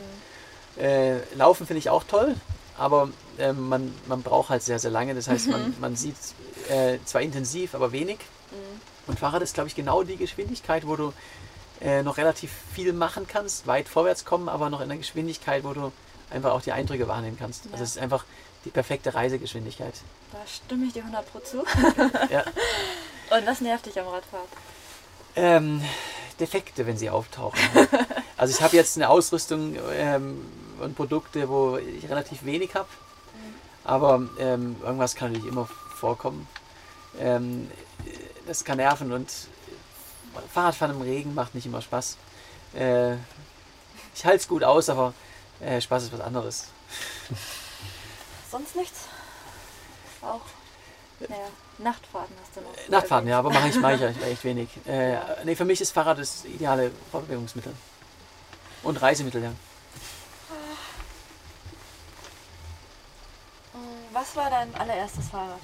Äh, Laufen finde ich auch toll, aber ähm, man, man braucht halt sehr, sehr lange. Das heißt, man, man sieht äh, zwar intensiv, aber wenig. Mhm. Und Fahrrad ist, glaube ich, genau die Geschwindigkeit, wo du äh, noch relativ viel machen kannst, weit vorwärts kommen, aber noch in einer Geschwindigkeit, wo du einfach auch die Eindrücke wahrnehmen kannst. Ja. Also es ist einfach die perfekte Reisegeschwindigkeit. Da stimme ich dir 100 Pro zu. Ja. Und was nervt dich am Radfahrt? Ähm, Defekte, wenn sie auftauchen. also ich habe jetzt eine Ausrüstung ähm, und Produkte, wo ich relativ wenig habe. Aber ähm, irgendwas kann natürlich immer vorkommen. Ähm, das kann nerven und Fahrradfahren im Regen macht nicht immer Spaß. Äh, ich halte es gut aus, aber äh, Spaß ist was anderes. Sonst nichts? Auch? Naja, Nachtfahrten hast du noch. Äh, Nachtfahrten, ja, aber mache ich, mache ich echt- wenig. Äh, nee, für mich ist Fahrrad das ideale Fortbewegungsmittel. Und Reisemittel, ja. Mm, Was war dein allererstes Fahrrad?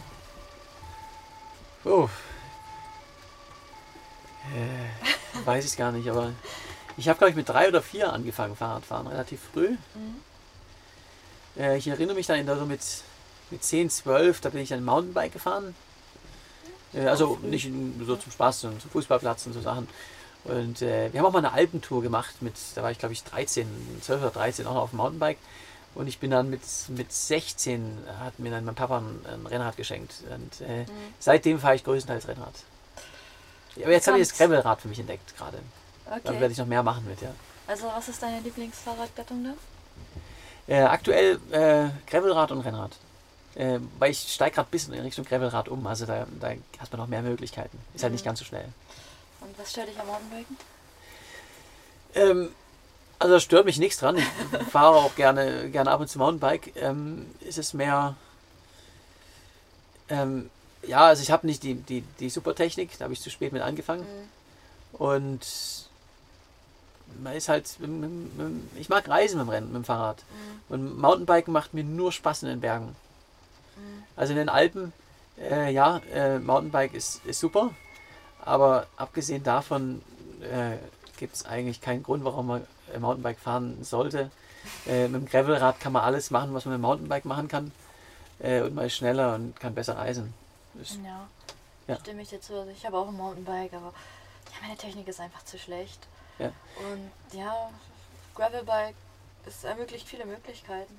Oh. Äh, weiß ich gar nicht, aber ich habe, glaube ich, mit drei oder vier angefangen, Fahrradfahren, relativ früh. Mhm. Äh, ich erinnere mich dann so mit, mit 10, 12, da bin ich dann Mountainbike gefahren. Äh, also nicht so zum Spaß, sondern zum Fußballplatz und so Sachen. Und äh, wir haben auch mal eine Alpentour gemacht, mit, da war ich glaube ich 13, 12 oder 13 auch noch auf dem Mountainbike. Und ich bin dann mit, mit 16, hat mir dann mein Papa ein, ein Rennrad geschenkt. Und äh, Mhm. seitdem fahre ich größtenteils Rennrad. Aber jetzt habe ich das. Gravelrad für mich entdeckt gerade. Da werde Okay. ich noch mehr machen mit, ja. Also was ist deine Lieblingsfahrradgattung da? Äh, aktuell äh, Gravelrad und Rennrad. Äh, weil ich steige gerade ein bisschen in Richtung Gravelrad um. Also da, da hat man noch mehr Möglichkeiten. Ist halt nicht Mhm. ganz so schnell. Und was stört dich am Mountainbiken? Ähm, also da stört mich nichts dran. Ich fahre auch gerne, gerne ab und zu Mountainbike. Ähm, ist es mehr. Ähm, ja, also ich habe nicht die, die, die Supertechnik, da habe ich zu spät mit angefangen. Mhm. Und man ist halt. Ich mag Reisen mit dem Rennen, mit dem Fahrrad. Mhm. Und Mountainbiken macht mir nur Spaß in den Bergen. Mhm. Also in den Alpen, äh, ja, äh, Mountainbike ist, ist super, aber abgesehen davon äh, gibt es eigentlich keinen Grund, warum man äh, Mountainbike fahren sollte. Äh, mit dem Gravelrad kann man alles machen, was man mit dem Mountainbike machen kann. Äh, und man ist schneller und kann besser reisen. Das, Ja, Ja. stimme ich dir zu. Also ich habe auch ein Mountainbike, aber ja, meine Technik ist einfach zu schlecht. Ja. Und ja, Gravelbike, es ermöglicht viele Möglichkeiten.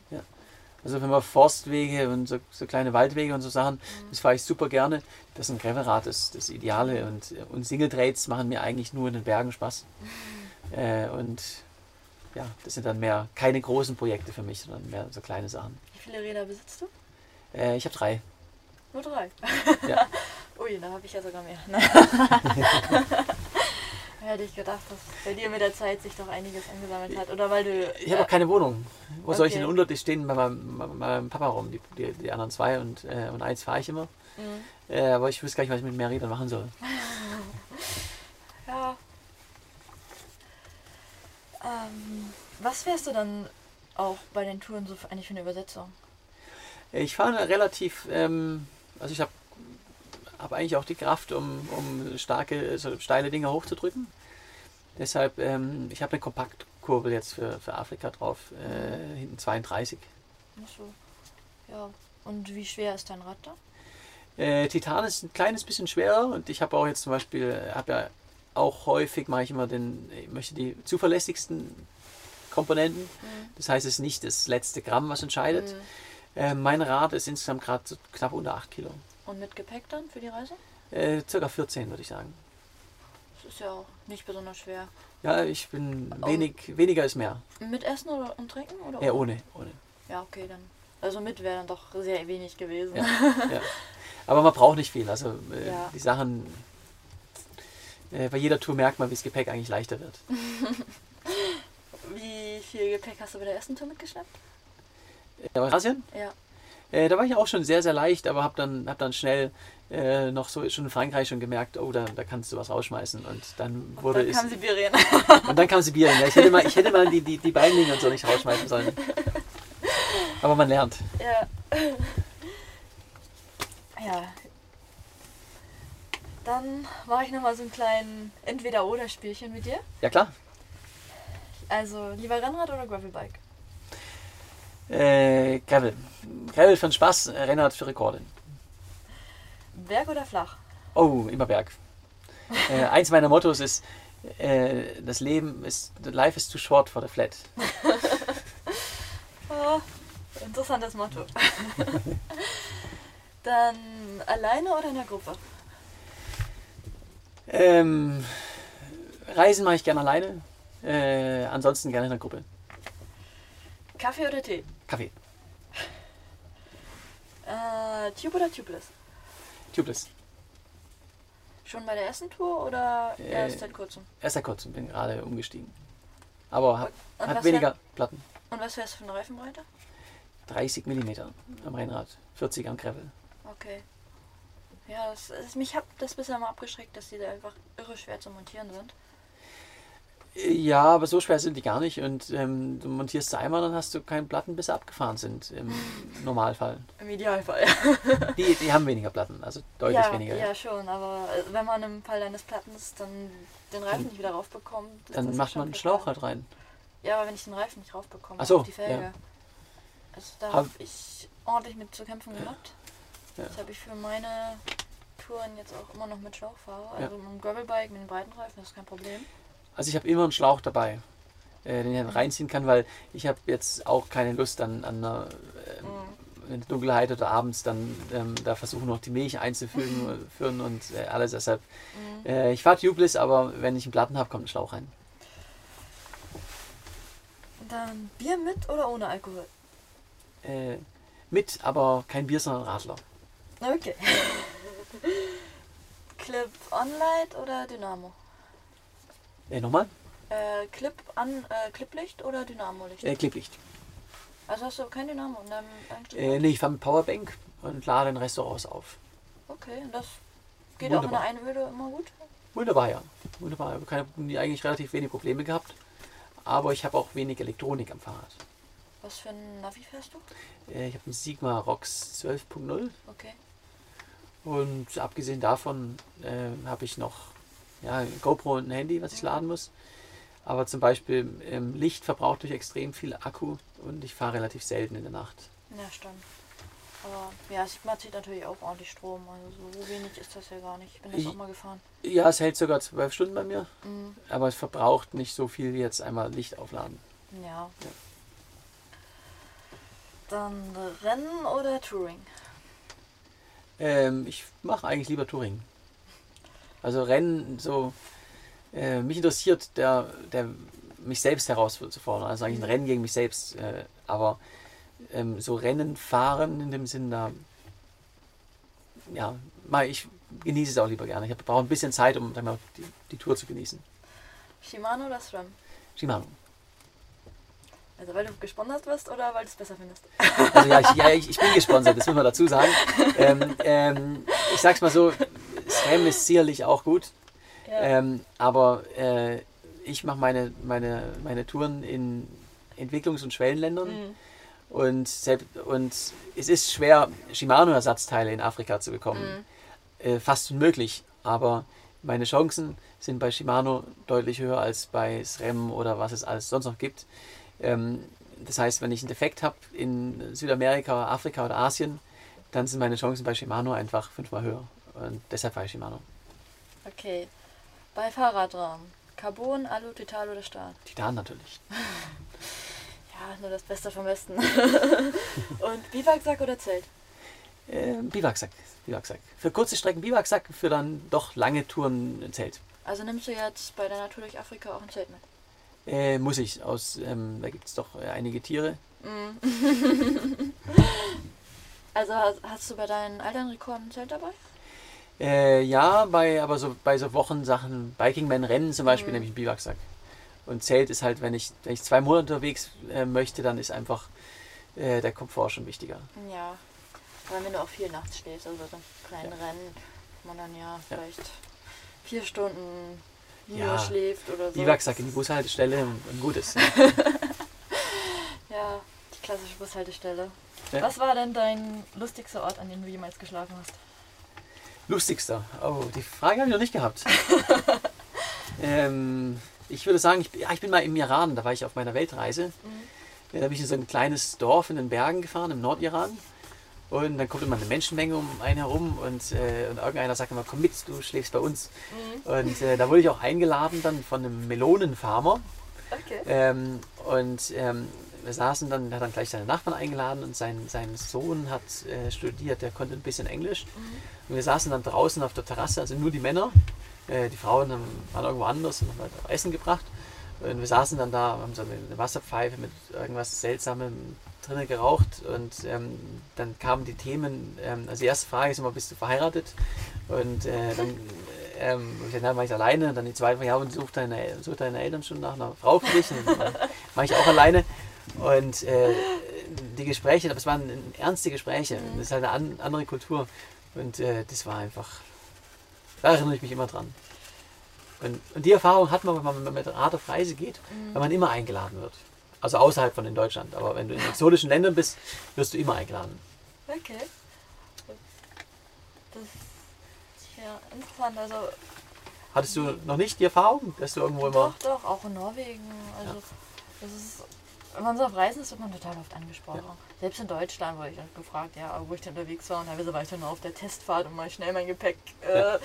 also wenn man Forstwege und so, so kleine Waldwege und so Sachen, Mhm. das fahre ich super gerne. Das ist ein Gravelrad, das, das Ideale. Und, und Single Trails machen mir eigentlich nur in den Bergen Spaß. Äh, und ja, das sind dann mehr keine großen Projekte für mich, sondern mehr so kleine Sachen. Wie viele Räder besitzt du? Äh, ich habe drei. Nur drei. Ja. Ui, da habe ich ja sogar mehr. Hätte ich gedacht, dass bei dir mit der Zeit sich doch einiges angesammelt hat. Oder weil du. Ich habe auch keine Wohnung. Wo soll ich Okay. denn unter? Die stehen bei meinem, meinem Papa rum, die, die, die anderen zwei und, äh, und eins fahre ich immer. Mhm. Äh, aber ich wüsste gar nicht, was ich mit mehr Rädern machen soll. Ja. Ähm, was wärst du dann auch bei den Touren so für, eigentlich für eine Übersetzung? Ich fahre relativ, ähm, also ich habe hab eigentlich auch die Kraft, um, um starke, so steile Dinge hochzudrücken. Deshalb, ähm, ich habe eine Kompaktkurbel jetzt für, für Afrika drauf, äh, hinten 32. Ach so. Ja. Und wie schwer ist dein Rad da? Äh, Titan ist ein kleines bisschen schwerer und ich habe auch jetzt zum Beispiel, habe ja auch häufig, mache ich immer den, ich möchte die zuverlässigsten Komponenten. Das heißt, es ist nicht das letzte Gramm, was entscheidet. Mhm. Äh, mein Rad ist insgesamt gerade knapp unter 8 Kilo. Und mit Gepäck dann für die Reise? Äh, circa 14, würde ich sagen. Das ist ja auch nicht besonders schwer. Ja, ich bin wenig, weniger ist mehr. Mit Essen oder und Trinken? Oder Ja, ohne, ohne. Ja, okay, dann. Also mit wäre dann doch sehr wenig gewesen. Ja, ja. Aber man braucht nicht viel. Also äh, Ja. die Sachen, Äh, bei jeder Tour merkt man, wie das Gepäck eigentlich leichter wird. Wie viel Gepäck hast du bei der ersten Tour mitgeschleppt? Äh, Eurasien? Ja. Äh, da war ich auch schon sehr, sehr leicht, aber habe dann, hab dann schnell äh, noch so schon in Frankreich schon gemerkt, oh, da, da kannst du was rausschmeißen. Und dann wurde Dann es. kam Sibirien. Und dann kam Sibirien. Ja, ich hätte mal, ich hätte mal die, die, die Beinlinge und so nicht rausschmeißen sollen. Aber man lernt. ja. Ja. Dann mache ich nochmal so einen kleinen Entweder-Oder-Spielchen mit dir. Ja klar. Also lieber Rennrad oder Gravelbike? Äh, Gravel. Gravel für den Spaß, äh, Rennrad für Rekorde. Berg oder flach? Oh, immer Berg. Äh, eins meiner Mottos ist, äh, das Leben ist, life is too short for the flat. Oh, interessantes Motto. Dann alleine oder in der Gruppe? Ähm, Reisen mache ich gerne alleine, äh, ansonsten gerne in der Gruppe. Kaffee oder Tee? Kaffee, Äh, Tube oder Tubeless? Tubeless. Schon bei der ersten Tour oder Äh, erst seit kurzem? Erst seit kurzem, bin gerade umgestiegen. Aber hat, Und hat weniger Platten. Und was wärst du für eine Reifenbreite? 30 mm am Rennrad, 40 am Gravel. Okay. Ja, das, das, mich hat das bisher mal abgeschreckt, dass die da einfach irre schwer zu montieren sind. Ja, aber so schwer sind die gar nicht. Und ähm, du montierst sie einmal, dann hast du keine Platten, bis sie abgefahren sind. Im Normalfall. Im Idealfall, ja. Die, die haben weniger Platten, also deutlich ja, weniger. ja, schon, aber äh, wenn man im Fall eines Plattens dann den Reifen nicht wieder raufbekommt. Dann macht man einen. Schlauch halt rein. Ja, aber wenn ich den Reifen nicht raufbekomme, Ach so, auf die Felge. ja. Also da Hab- habe ich ordentlich mit zu kämpfen gehabt. Ja. Das habe ich für meine Touren jetzt auch immer noch mit Schlauch fahre. Ja. Also mit dem Gravelbike, mit den breiten Reifen, das ist kein Problem. Also ich habe immer einen Schlauch dabei, äh, den ich dann reinziehen kann, weil ich habe jetzt auch keine Lust an, an einer Mhm. in der Dunkelheit oder abends dann ähm, da versuchen noch die Milch einzuführen führen und äh, alles. Deshalb, Mhm. äh, ich fahre Tubeless, aber wenn ich einen Platten habe, kommt ein Schlauch rein. Dann Bier mit oder ohne Alkohol? Äh, mit, aber kein Bier, sondern Radler. Okay. Clip On-Light oder Dynamo? Äh, nochmal? Äh, Clip an, äh, Cliplicht oder Dynamo-Licht? Äh, Klipplicht. Also hast du kein Dynamo in deinem Einstellung? Äh, nee, ich fahre mit Powerbank und lade den Restaurants auf. Okay, und das geht auch in Wunderbar. der Einöde immer gut? Wunderbar, ja. Wunderbar. Ich habe eigentlich relativ wenig Probleme gehabt. Aber ich habe auch wenig Elektronik am Fahrrad. Was für ein Navi fährst du? Äh, ich habe einen Sigma ROX 12.0 Okay. und abgesehen davon äh, habe ich noch ja, GoPro und ein Handy, was ich laden muss. Aber zum Beispiel ähm, Licht verbraucht durch extrem viel Akku und ich fahre relativ selten in der Nacht. Ja, stimmt. Aber ja, Sigma zieht natürlich auch ordentlich Strom. Also so wenig ist das ja gar nicht. Ich bin das Ich- auch mal gefahren. Ja, es hält sogar zwölf Stunden bei mir, Mhm. aber es verbraucht nicht so viel wie jetzt einmal Licht aufladen. Ja. Dann Rennen oder Touring? Ähm, ich mache eigentlich lieber Touring. Also Rennen, so, äh, mich interessiert der, der mich selbst herauszufordern. Also eigentlich ein Rennen gegen mich selbst. Äh, aber ähm, so Rennen fahren in dem Sinn, da, ja, mal, ich genieße es auch lieber gerne. Ich brauche ein bisschen Zeit, um dann mal die, die Tour zu genießen. Shimano oder SRAM? Shimano. Also weil du gesponsert wirst oder weil du es besser findest? Also ja, ich, ja ich, ich bin gesponsert, das muss man dazu sagen. Ähm, ähm, ich sag's mal so, SRAM ist sicherlich auch gut. Ja. Ähm, aber äh, ich mache meine, meine, meine Touren in Entwicklungs- und Schwellenländern Mhm. und, selbst, und es ist schwer, Shimano-Ersatzteile in Afrika zu bekommen. Mhm. Äh, fast unmöglich, aber meine Chancen sind bei Shimano deutlich höher als bei SRAM oder was es alles sonst noch gibt. Ähm, das heißt, wenn ich einen Defekt habe in Südamerika, Afrika oder Asien, dann sind meine Chancen bei Shimano einfach fünfmal höher. Und deshalb fahre ich Shimano. Okay. Bei Fahrradrahmen. Carbon, Alu, Titan oder Stahl? Titan natürlich. Ja, nur das Beste vom Besten. Und Biwaksack oder Zelt? Äh, Biwaksack, Biwaksack. Für kurze Strecken Biwaksack, für dann doch lange Touren ein Zelt. Also nimmst du jetzt bei deiner Tour durch Afrika auch ein Zelt mit? Äh, muss ich, aus, ähm, da gibt es doch äh, einige Tiere. Also hast, hast du bei deinen Elternrekorden ein Zelt dabei? Äh, ja, bei, aber so bei so Wochensachen, Bikingman-Rennen zum Beispiel, Mhm. nehme ich einen Biwaksack. Und Zelt ist halt, wenn ich, wenn ich zwei Monate unterwegs äh, möchte, dann ist einfach äh, der Komfort schon wichtiger. Ja. Vor allem, wenn du auch viel nachts schläfst, also so kleinen Rennen, wo man dann ja vielleicht vier Stunden nur Ja. schläft oder so. Biwaksack in die Bushaltestelle und, gut ist. Ja, die klassische Bushaltestelle. Ja. Was war denn dein lustigster Ort, an dem du jemals geschlafen hast? Lustigster. Oh, die Frage habe ich noch nicht gehabt. ähm, ich würde sagen, ich, ja, ich bin mal im Iran, da war ich auf meiner Weltreise. Mhm. Ja, da bin ich in so ein kleines Dorf in den Bergen gefahren, im Nordiran. Und dann kommt immer eine Menschenmenge um einen herum und, äh, und irgendeiner sagt immer, komm mit, du schläfst bei uns. Mhm. Und äh, da wurde ich auch eingeladen dann von einem Melonenfarmer. Okay. Ähm, und ähm, wir saßen dann, er hat dann gleich seine Nachbarn eingeladen und sein, sein Sohn hat äh, studiert, der konnte ein bisschen Englisch. Und wir saßen dann draußen auf der Terrasse, also nur die Männer. Äh, die Frauen haben, waren irgendwo anders und haben halt Essen gebracht. Und wir saßen dann da, haben so eine Wasserpfeife mit irgendwas Seltsamem drinnen geraucht und ähm, dann kamen die Themen, ähm, also die erste Frage ist immer, bist du verheiratet? Und äh, dann ähm, na, war ich alleine. Und dann die zweite Frage, ja, und such deine, such deine Eltern schon nach einer Frau für dich? Und dann war ich auch alleine. Und äh, die Gespräche, aber es waren ernste Gespräche. Das ist halt eine an, andere Kultur. Und äh, das war einfach, da erinnere ich mich immer dran. Und, und die Erfahrung hat man, wenn man mit Rad auf Reise geht, weil man immer eingeladen wird. Also außerhalb von in Deutschland. Aber wenn du in exotischen Ländern bist, wirst du immer eingeladen. Okay. Das ist ja interessant. Also Hattest du noch nicht die Erfahrung, dass du irgendwo immer. doch, doch, auch in Norwegen. Also das ist, wenn man so auf Reisen ist, wird man total oft angesprochen. Selbst in Deutschland wurde ich dann gefragt, ja, wo ich denn unterwegs war. Und teilweise war ich dann nur auf der Testfahrt, um mal schnell mein Gepäck äh,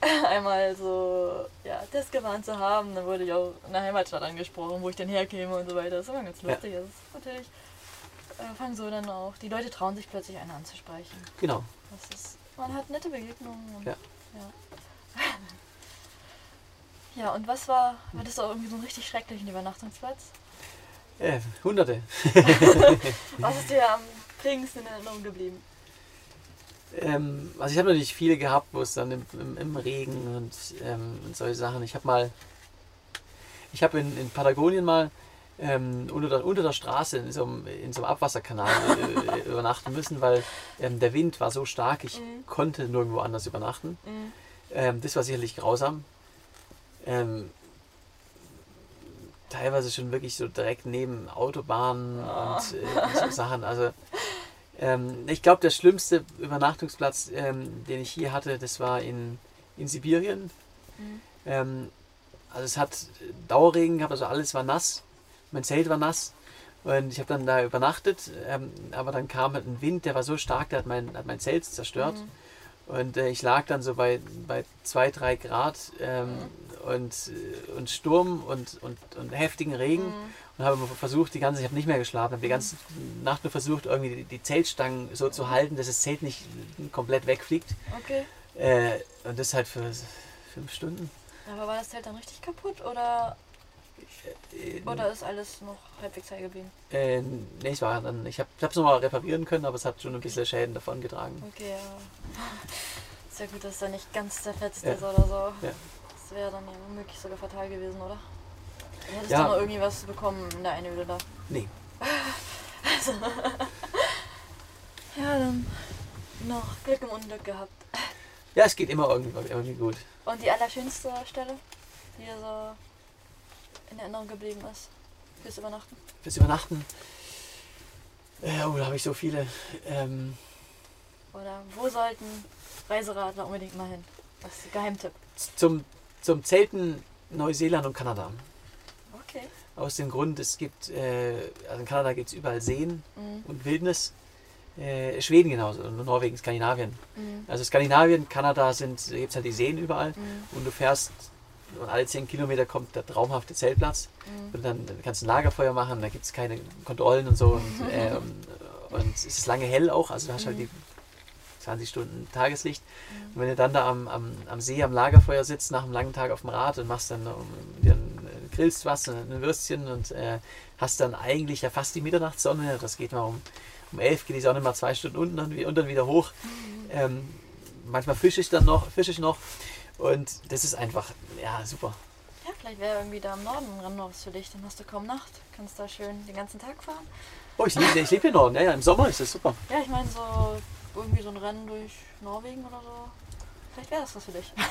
einmal so ja, testgewarnt zu haben. Dann wurde ich auch in der Heimatstadt angesprochen, wo ich denn herkäme und so weiter. Das ist immer ganz Ja. lustig. Das ist natürlich, äh, fangen so dann auch, die Leute trauen sich plötzlich einen anzusprechen. Genau. Das ist, man hat nette Begegnungen. Und, Ja. Ja. ja, und was war, hattest du auch irgendwie so einen richtig schrecklichen Übernachtungsplatz? Äh, Hunderte. Was ist dir am prägendsten in Erinnerung geblieben? Ähm, also ich habe natürlich viele gehabt, wo es dann im, im, im Regen und, ähm, und solche Sachen. Ich habe mal, ich habe in, in Patagonien mal ähm, unter, der, unter der Straße in so einem, in so einem Abwasserkanal äh, übernachten müssen, weil ähm, der Wind war so stark, ich Mhm. konnte nirgendwo anders übernachten. Ähm, das war sicherlich grausam. Ähm, teilweise schon wirklich so direkt neben Autobahnen Ah. und äh, so Sachen. Also ähm, ich glaube, der schlimmste Übernachtungsplatz, ähm, den ich hier hatte, das war in, in Sibirien. Mhm. Ähm, also es hat Dauerregen gehabt, also alles war nass. Mein Zelt war nass. Und ich habe dann da übernachtet, ähm, aber dann kam halt ein Wind, der war so stark, der hat mein, hat mein Zelt zerstört. Mhm. Und äh, ich lag dann so bei, bei 2, 3 Grad ähm, und, und Sturm und, und, und heftigen Regen Mhm. und habe versucht, die ganze, ich habe nicht mehr geschlafen, habe die ganze Nacht nur versucht, irgendwie die, die Zeltstangen so zu halten, dass das Zelt nicht komplett wegfliegt. Okay. Äh, und das halt für fünf Stunden. Aber war das Zelt dann richtig kaputt oder, Äh, oder ist alles noch halbwegs heil geblieben? äh, nee, es war dann, ich habe es nochmal reparieren können, aber es hat schon ein bisschen Schäden davon getragen. Okay, ja. Ist ja gut, dass er nicht ganz zerfetzt Ja. ist oder so. Ja. Das wäre dann ja womöglich sogar fatal gewesen, oder? Du hättest Ja. du noch irgendwie was bekommen in der Einöde da. Nee. Ja, dann noch Glück im Unglück gehabt. Ja, es geht immer irgendwie, irgendwie gut. Und die allerschönste Stelle, die dir so in Erinnerung geblieben ist, fürs Übernachten? Fürs Übernachten. Äh, oh, da habe ich so viele. Ähm, Oder wo sollten Reiseradler unbedingt mal hin? Das ist ein Geheimtipp. zum, zum Zelten Neuseeland und Kanada. Okay. Aus dem Grund, es gibt, äh, also in Kanada gibt es überall Seen Mhm. und Wildnis. Äh, Schweden genauso und Norwegen, Skandinavien. Mhm. Also Skandinavien, Kanada sind, gibt es halt die Seen überall Mhm. und du fährst und alle 10 Kilometer kommt der traumhafte Zeltplatz Mhm. und dann kannst du ein Lagerfeuer machen, da gibt es keine Kontrollen und so und, ähm, und es ist lange hell auch, also du hast halt die 20 Stunden Tageslicht und wenn du dann da am, am, am See am Lagerfeuer sitzt nach einem langen Tag auf dem Rad und machst dann ein, äh, grillst was, ein Würstchen und äh, hast dann eigentlich ja fast die Mitternachtssonne, das geht mal um, um 11 geht die Sonne mal zwei Stunden unten und, wie- und dann wieder hoch. Ähm, manchmal fische ich dann noch, fische ich noch. Und das ist einfach, ja, super. Ja, vielleicht wäre irgendwie da im Norden ein Rennen was für dich. Dann hast du kaum Nacht. Kannst da schön den ganzen Tag fahren. Oh, ich lebe ich leb hier Norden. Ja, ja, im Sommer ist das super. Ja, ich meine so irgendwie so ein Rennen durch Norwegen oder so. Vielleicht wäre das was für dich.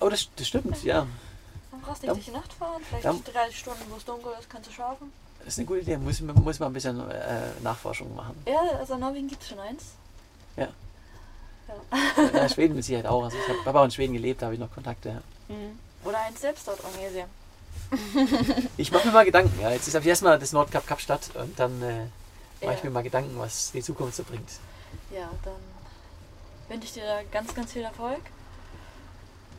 Oh, das, das stimmt, ja. Dann brauchst du Ja. nicht durch die Nacht fahren. Vielleicht Ja. 30 Stunden, wo es dunkel ist, kannst du schaffen. Das ist eine gute Idee. Muss, muss mal ein bisschen äh, Nachforschung machen. Ja, also in Norwegen gibt es schon eins. Ja. Ja. Ja, Schweden mit Sicherheit auch. Also ich habe hab auch in Schweden gelebt, da habe ich noch Kontakte. Mhm. Oder eins selbst dort organisieren. Ich mache mir mal Gedanken. Ja. Jetzt ist ab erstmal das Nordkap Kapstadt und dann äh, mache ich Ja. mir mal Gedanken, was die Zukunft so bringt. Ja, dann wünsche ich dir da ganz, ganz viel Erfolg.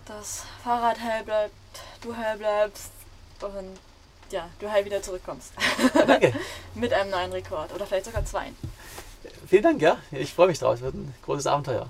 Das Fahrrad heil bleibt, du heil bleibst und ja, du heil wieder zurückkommst. Ja, danke. Mit einem neuen Rekord oder vielleicht sogar zwei. Vielen Dank, ja. Ich freue mich drauf. Es wird ein großes Abenteuer.